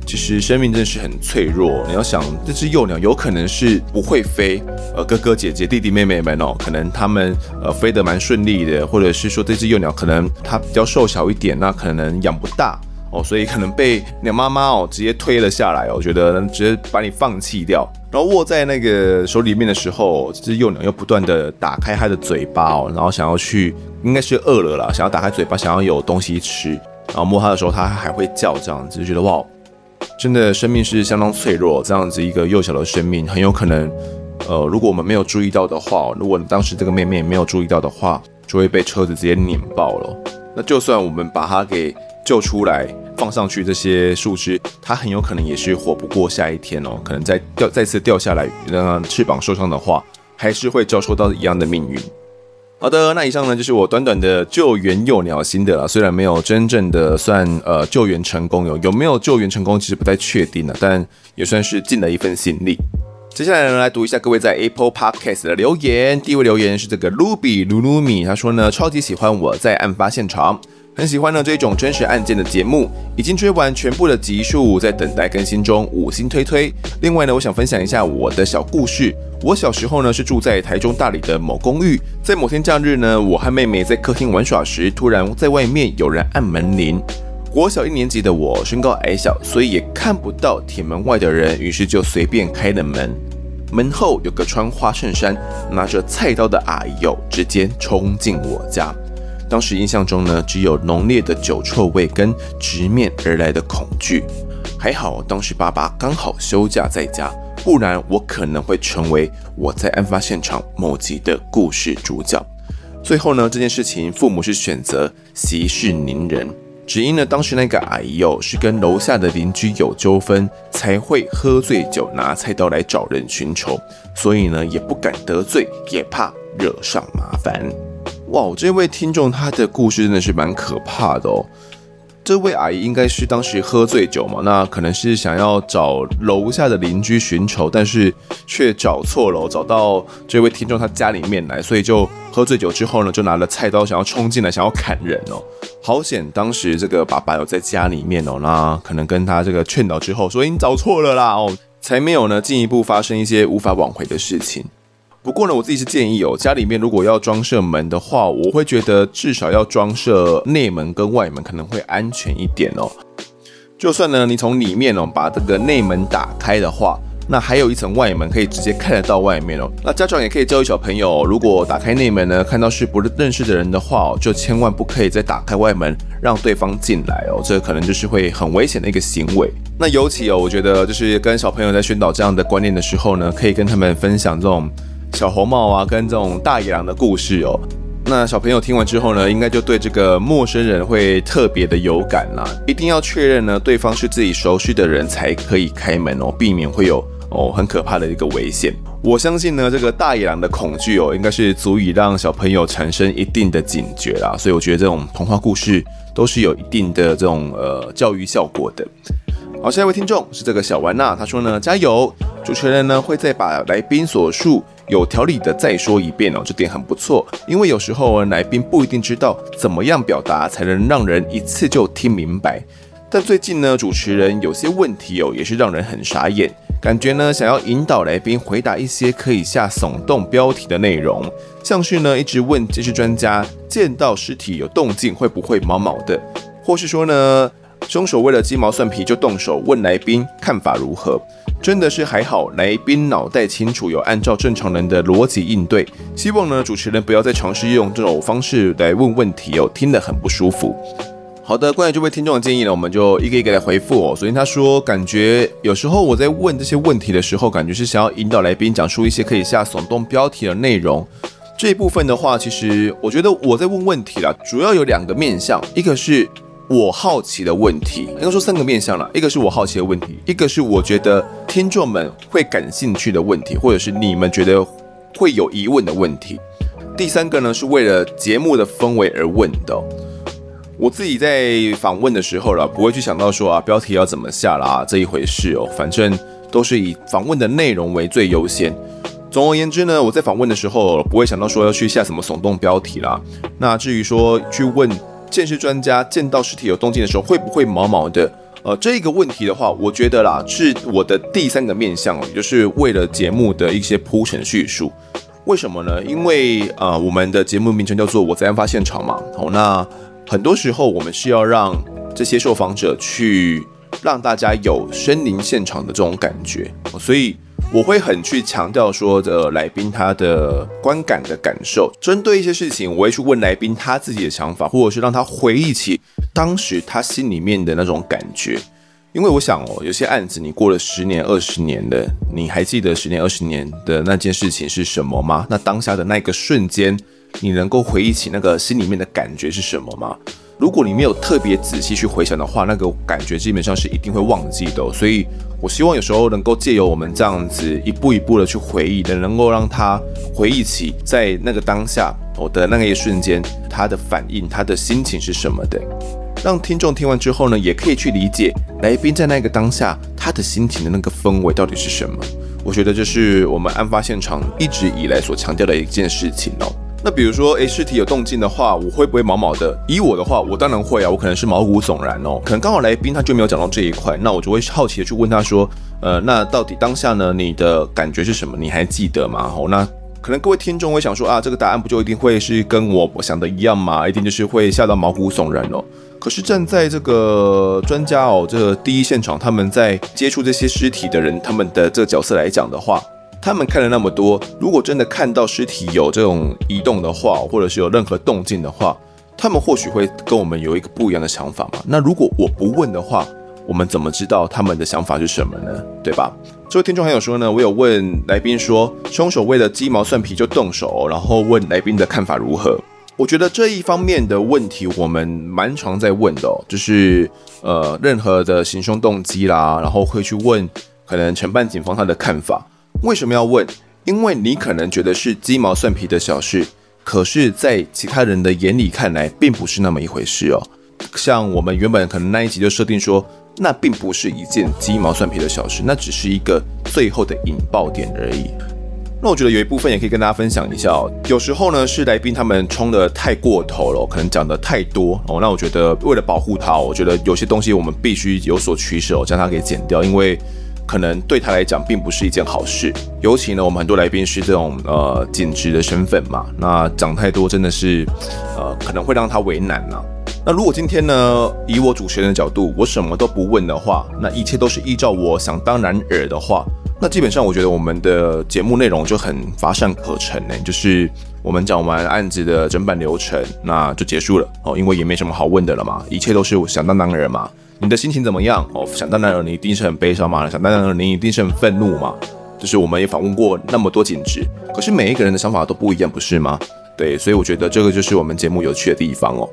其实生命真的是很脆弱。你要想，这只幼鸟有可能是不会飞，呃，哥哥姐姐弟弟妹妹们哦，可能他们呃飞得蛮顺利的，或者是说这只幼鸟可能它比较瘦小一点，那可能养不大哦，所以可能被鸟妈妈哦直接推了下来哦，我觉得直接把你放弃掉。然后握在那个手里面的时候，这只幼鸟又不断地打开它的嘴巴哦，然后想要去。应该是饿了啦，想要打开嘴巴，想要有东西吃。然后摸它的时候，它还会叫，这样子就觉得哇，真的生命是相当脆弱。这样子一个幼小的生命，很有可能，呃，如果我们没有注意到的话，如果当时这个妹妹没有注意到的话，就会被车子直接碾爆了。那就算我们把它给救出来，放上去这些树枝，它很有可能也是活不过下一天哦。可能再掉再次掉下来，让翅膀受伤的话，还是会遭受到一样的命运。好的，那以上呢就是我短短的救援幼鸟心得了。虽然没有真正的算呃救援成功，有有没有救援成功其实不太确定了，但也算是尽了一份心力。接下来呢，来读一下各位在 Apple Podcast 的留言。第一位留言是这个 Ruby 噜噜米，他说呢，超级喜欢我在案发现场。很喜欢呢这种真实案件的节目，已经追完全部的集数，在等待更新中，五星推推。另外呢，我想分享一下我的小故事。我小时候呢是住在台中大里的某公寓，在某天假日呢，我和妹妹在客厅玩耍时，突然在外面有人按门铃。国小一年级的我身高矮小，所以也看不到铁门外的人，于是就随便开了门。门后有个穿花衬衫、拿着菜刀的阿姨友，直接冲进我家。当时印象中呢，只有浓烈的酒臭味跟直面而来的恐惧。还好当时爸爸刚好休假在家，不然我可能会成为我在案发现场某集的故事主角。最后呢，这件事情父母是选择息事宁人，只因呢当时那个阿姨哦是跟楼下的邻居有纠纷，才会喝醉酒拿菜刀来找人寻仇，所以呢也不敢得罪，也怕惹上麻烦。哇，这位听众他的故事真的是蛮可怕的哦。这位阿姨应该是当时喝醉酒嘛，那可能是想要找楼下的邻居寻仇，但是却找错了，找到这位听众他家里面来，所以就喝醉酒之后呢，就拿了菜刀想要冲进来，想要砍人哦。好险，当时这个爸爸有在家里面哦，那可能跟他这个劝导之后，说你找错了啦哦，才没有呢进一步发生一些无法挽回的事情。不过呢，我自己是建议哦，家里面如果要装设门的话，我会觉得至少要装设内门跟外门，可能会安全一点哦。就算呢，你从里面哦把这个内门打开的话，那还有一层外门可以直接看得到外面哦。那家长也可以教育小朋友，如果打开内门呢，看到是不认识的人的话哦，就千万不可以再打开外门让对方进来哦，这可能就是会很危险的一个行为。那尤其哦，我觉得就是跟小朋友在宣导这样的观念的时候呢，可以跟他们分享这种小红帽啊，跟这种大野狼的故事哦。那小朋友听完之后呢，应该就对这个陌生人会特别的有感啦。一定要确认呢，对方是自己熟悉的人才可以开门哦，避免会有哦很可怕的一个危险。我相信呢，这个大野狼的恐惧哦，应该是足以让小朋友产生一定的警觉啦。所以我觉得这种童话故事都是有一定的这种呃教育效果的。好，下一位听众是这个小丸娜，他说呢，加油！主持人呢会再把来宾所述有条理的再说一遍哦，这点很不错。因为有时候来宾不一定知道怎么样表达才能让人一次就听明白。但最近呢，主持人有些问题哦，也是让人很傻眼，感觉呢想要引导来宾回答一些可以下耸动标题的内容，像是呢一直问这些专家见到尸体有动静会不会毛毛的，或是说呢，凶手为了鸡毛蒜皮就动手，问来宾看法如何？真的是还好，来宾脑袋清楚，有按照正常人的逻辑应对。希望呢，主持人不要再尝试用这种方式来问问题哦，听得很不舒服。好的，关于这位听众的建议呢，我们就一个一个来回复哦。首先他说，感觉有时候我在问这些问题的时候，感觉是想要引导来宾讲述一些可以下耸动标题的内容。这一部分的话，其实我觉得我在问问题啦，主要有两个面向，一个是。我好奇的问题，应该说三个面向了。一个是我好奇的问题，一个是我觉得听众们会感兴趣的问题，或者是你们觉得会有疑问的问题。第三个呢，是为了节目的氛围而问的。我自己在访问的时候啦，不会去想到说啊，标题要怎么下啦这一回事哦。反正都是以访问的内容为最优先。总而言之呢，我在访问的时候不会想到说要去下什么耸动标题啦。那至于说去问。鉴识专家见到尸体有动静的时候，会不会毛毛的？呃，这个问题的话，我觉得啦，是我的第三个面向，也就是为了节目的一些铺陈叙述。为什么呢？因为呃，我们的节目名称叫做《我在案发现场》嘛。好，那很多时候我们是要让这些受访者去让大家有身临现场的这种感觉，所以。我会很去强调说的来宾他的观感的感受，针对一些事情，我会去问来宾他自己的想法，或者是让他回忆起当时他心里面的那种感觉。因为我想哦，有些案子你过了十年、二十年的，你还记得十年、二十年的那件事情是什么吗？那当下的那个瞬间，你能够回忆起那个心里面的感觉是什么吗？如果你没有特别仔细去回想的话，那个感觉基本上是一定会忘记的。所以，我希望有时候能够借由我们这样子一步一步的去回忆的，能够让他回忆起在那个当下我的那个一瞬间，他的反应、他的心情是什么的，让听众听完之后呢，也可以去理解来宾在那个当下他的心情的那个氛围到底是什么。我觉得这是我们案发现场一直以来所强调的一件事情哦。那比如说，诶，尸体有动静的话，我会不会毛毛的？以我的话，我当然会啊，我可能是毛骨悚然哦。可能刚好来宾他就没有讲到这一块，那我就会好奇的去问他说，呃，那到底当下呢，你的感觉是什么？你还记得吗？哦，那可能各位听众会想说啊，这个答案不就一定会是跟我我想的一样吗？一定就是会吓到毛骨悚然哦。可是站在这个专家哦，这个第一现场，他们在接触这些尸体的人，他们的这个角色来讲的话。他们看了那么多，如果真的看到尸体有这种移动的话，或者是有任何动静的话，他们或许会跟我们有一个不一样的想法嘛。那如果我不问的话，我们怎么知道他们的想法是什么呢？对吧？这位听众还有说呢，我有问来宾说，凶手为了鸡毛蒜皮就动手，然后问来宾的看法如何？我觉得这一方面的问题我们蛮常在问的哦，就是呃，任何的行凶动机啦，然后会去问可能承办警方他的看法。为什么要问？因为你可能觉得是鸡毛蒜皮的小事，可是，在其他人的眼里看来，并不是那么一回事哦。像我们原本可能那一集就设定说，那并不是一件鸡毛蒜皮的小事，那只是一个最后的引爆点而已。那我觉得有一部分也可以跟大家分享一下哦。有时候呢，是来宾他们冲得太过头了，可能讲得太多哦。那我觉得为了保护他，我觉得有些东西我们必须有所取舍，将它给剪掉，因为。可能对他来讲并不是一件好事，尤其呢，我们很多来宾是这种呃警职的身份嘛，那讲太多真的是呃可能会让他为难呐、啊。那如果今天呢，以我主持人的角度，我什么都不问的话，那一切都是依照我想当然耳的话，那基本上我觉得我们的节目内容就很乏善可陈呢，就是我们讲完案子的整版流程，那就结束了哦，因为也没什么好问的了嘛，一切都是想当然嘛。你的心情怎么样？哦，想当然了，你一定是很悲伤嘛，想当然了，你一定是很愤怒嘛。就是我们也访问过那么多警职，可是每一个人的想法都不一样，不是吗？对，所以我觉得这个就是我们节目有趣的地方哦。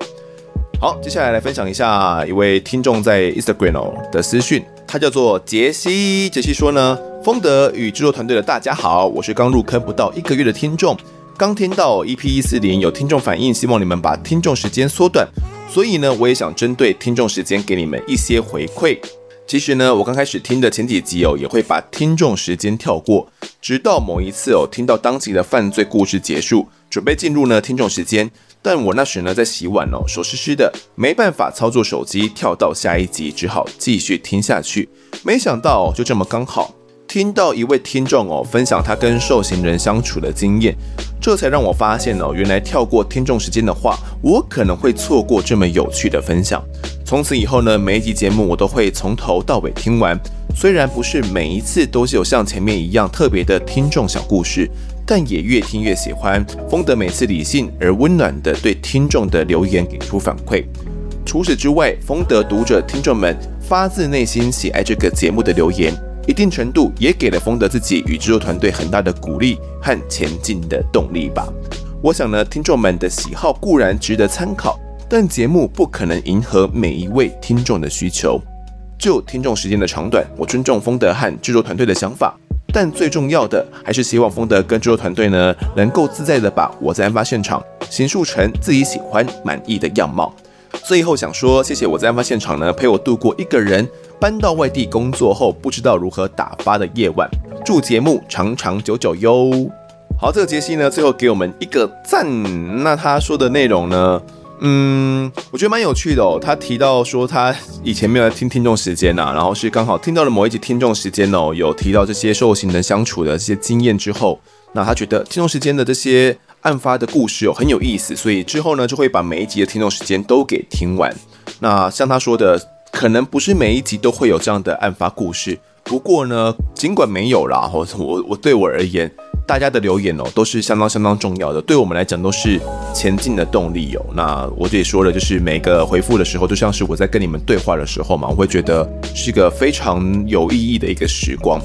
好，接下来来分享一下一位听众在 Instagram 的私讯，他叫做杰西。杰西说呢，丰德与制作团队的大家好，我是刚入坑不到一个月的听众，刚听到 EP 一四零有听众反映，希望你们把听众时间缩短，所以呢，我也想针对听众时间给你们一些回馈。其实呢，我刚开始听的前几集哦，也会把听众时间跳过，直到某一次哦，听到当集的犯罪故事结束，准备进入呢听众时间，但我那时呢在洗碗哦，手湿湿的，没办法操作手机跳到下一集，只好继续听下去。没想到就这么刚好听到一位听众哦分享他跟受刑人相处的经验，这才让我发现哦，原来跳过听众时间的话，我可能会错过这么有趣的分享。从此以后呢，每一集节目我都会从头到尾听完。虽然不是每一次都是有像前面一样特别的听众小故事，但也越听越喜欢。丰德每次理性而温暖地对听众的留言给出反馈。除此之外，丰德读者听众们发自内心喜爱这个节目的留言，一定程度也给了丰德自己与制作团队很大的鼓励和前进的动力吧。我想呢，听众们的喜好固然值得参考。但节目不可能迎合每一位听众的需求，就听众时间的长短，我尊重丰德和制作团队的想法，但最重要的还是希望丰德跟制作团队呢，能够自在的把我在案发现场形塑成自己喜欢满意的样貌。最后想说，谢谢我在案发现场呢，陪我度过一个人搬到外地工作后不知道如何打发的夜晚。祝节目长长久久哟。好，这个杰西呢，最后给我们一个赞。那他说的内容呢？嗯，我觉得蛮有趣的哦。他提到说，他以前没有听听众时间呐、啊，然后是刚好听到了某一集听众时间哦，有提到这些受刑人相处的这些经验之后，那他觉得听众时间的这些案发的故事哦很有意思，所以之后呢就会把每一集的听众时间都给听完。那像他说的，可能不是每一集都会有这样的案发故事，不过呢，尽管没有啦，我我对我而言。大家的留言哦，都是相当相当重要的，对我们来讲都是前进的动力哦。那我这里说了，就是每个回复的时候，就像是我在跟你们对话的时候嘛，我会觉得是一个非常有意义的一个时光。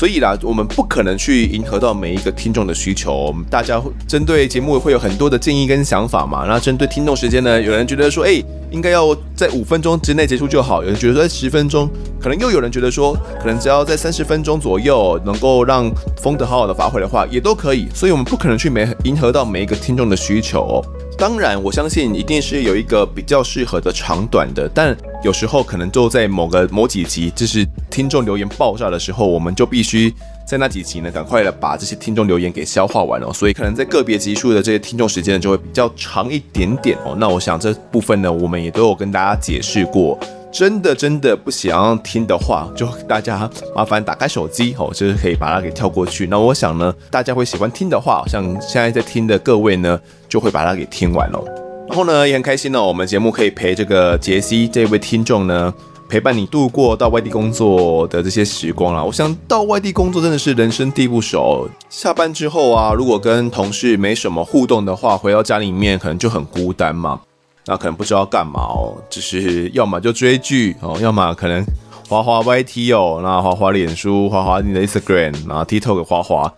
所以啦，我们不可能去迎合到每一个听众的需求。大家会针对节目会有很多的建议跟想法嘛。那针对听众时间呢，有人觉得说，哎，应该要在五分钟之内结束就好；有人觉得说十分钟，可能又有人觉得说，可能只要在三十分钟左右能够让风德好好的发挥的话，也都可以。所以我们不可能去每迎合到每一个听众的需求。当然，我相信一定是有一个比较适合的长短的，但有时候可能就在某个某几集，就是听众留言爆炸的时候，我们就必须在那几集呢，赶快的把这些听众留言给消化完哦。所以可能在个别集数的这些听众时间呢，就会比较长一点点哦。那我想这部分呢，我们也都有跟大家解释过。真的真的不想要听的话，就大家麻烦打开手机哦，就是可以把它给跳过去。那我想呢，大家会喜欢听的话，像现在在听的各位呢，就会把它给听完喽。然后呢，也很开心呢，我们节目可以陪这个杰西这位听众呢，陪伴你度过到外地工作的这些时光啦。我想到外地工作真的是人生地不熟，下班之后啊，如果跟同事没什么互动的话，回到家里面可能就很孤单嘛。那可能不知道干嘛哦，就是要么就追剧哦，要么可能滑滑 YT 哦，那滑滑脸书，滑滑你的 Instagram，然后 TikTok 滑滑，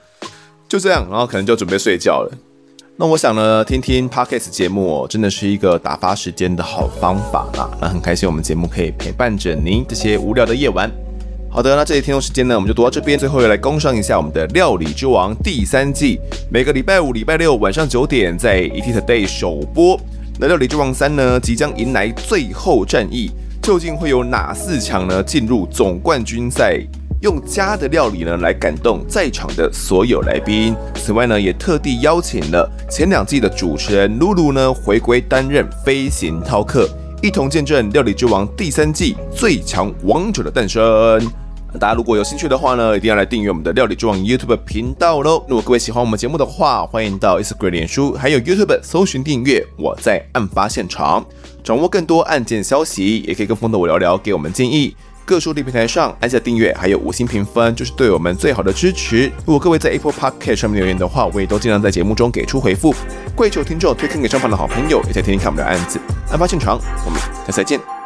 就这样，然后可能就准备睡觉了。那我想呢，听听 Podcast 节目哦，真的是一个打发时间的好方法啦。那很开心，我们节目可以陪伴着您这些无聊的夜晚。好的，那这里听众时间呢，我们就读到这边。最后又来工商一下我们的《料理之王》第三季，每个礼拜五、礼拜六晚上九点在 ETtoday 首播。那《料理之王三》呢，即将迎来最后战役，究竟会有哪四强呢？进入总冠军赛，用家的料理呢来感动在场的所有来宾。此外呢，也特地邀请了前两季的主持人露露呢回归担任飞行饕客，一同见证《料理之王》第三季最强王者的诞生。大家如果有兴趣的话呢，一定要来订阅我们的料理之王 YouTube 频道喽。如果各位喜欢我们节目的话，欢迎到 Instagram、脸书还有 YouTube 搜寻订阅。我在案发现场，掌握更多案件消息，也可以跟风的我聊聊，给我们建议。各收听平台上按下订阅，还有五星评分，就是对我们最好的支持。如果各位在 Apple Podcast 上面留言的话，我也都尽量在节目中给出回复。跪求听众推荐给身旁的好朋友，也在听听看我们的案子。案发现场，我们下次再见。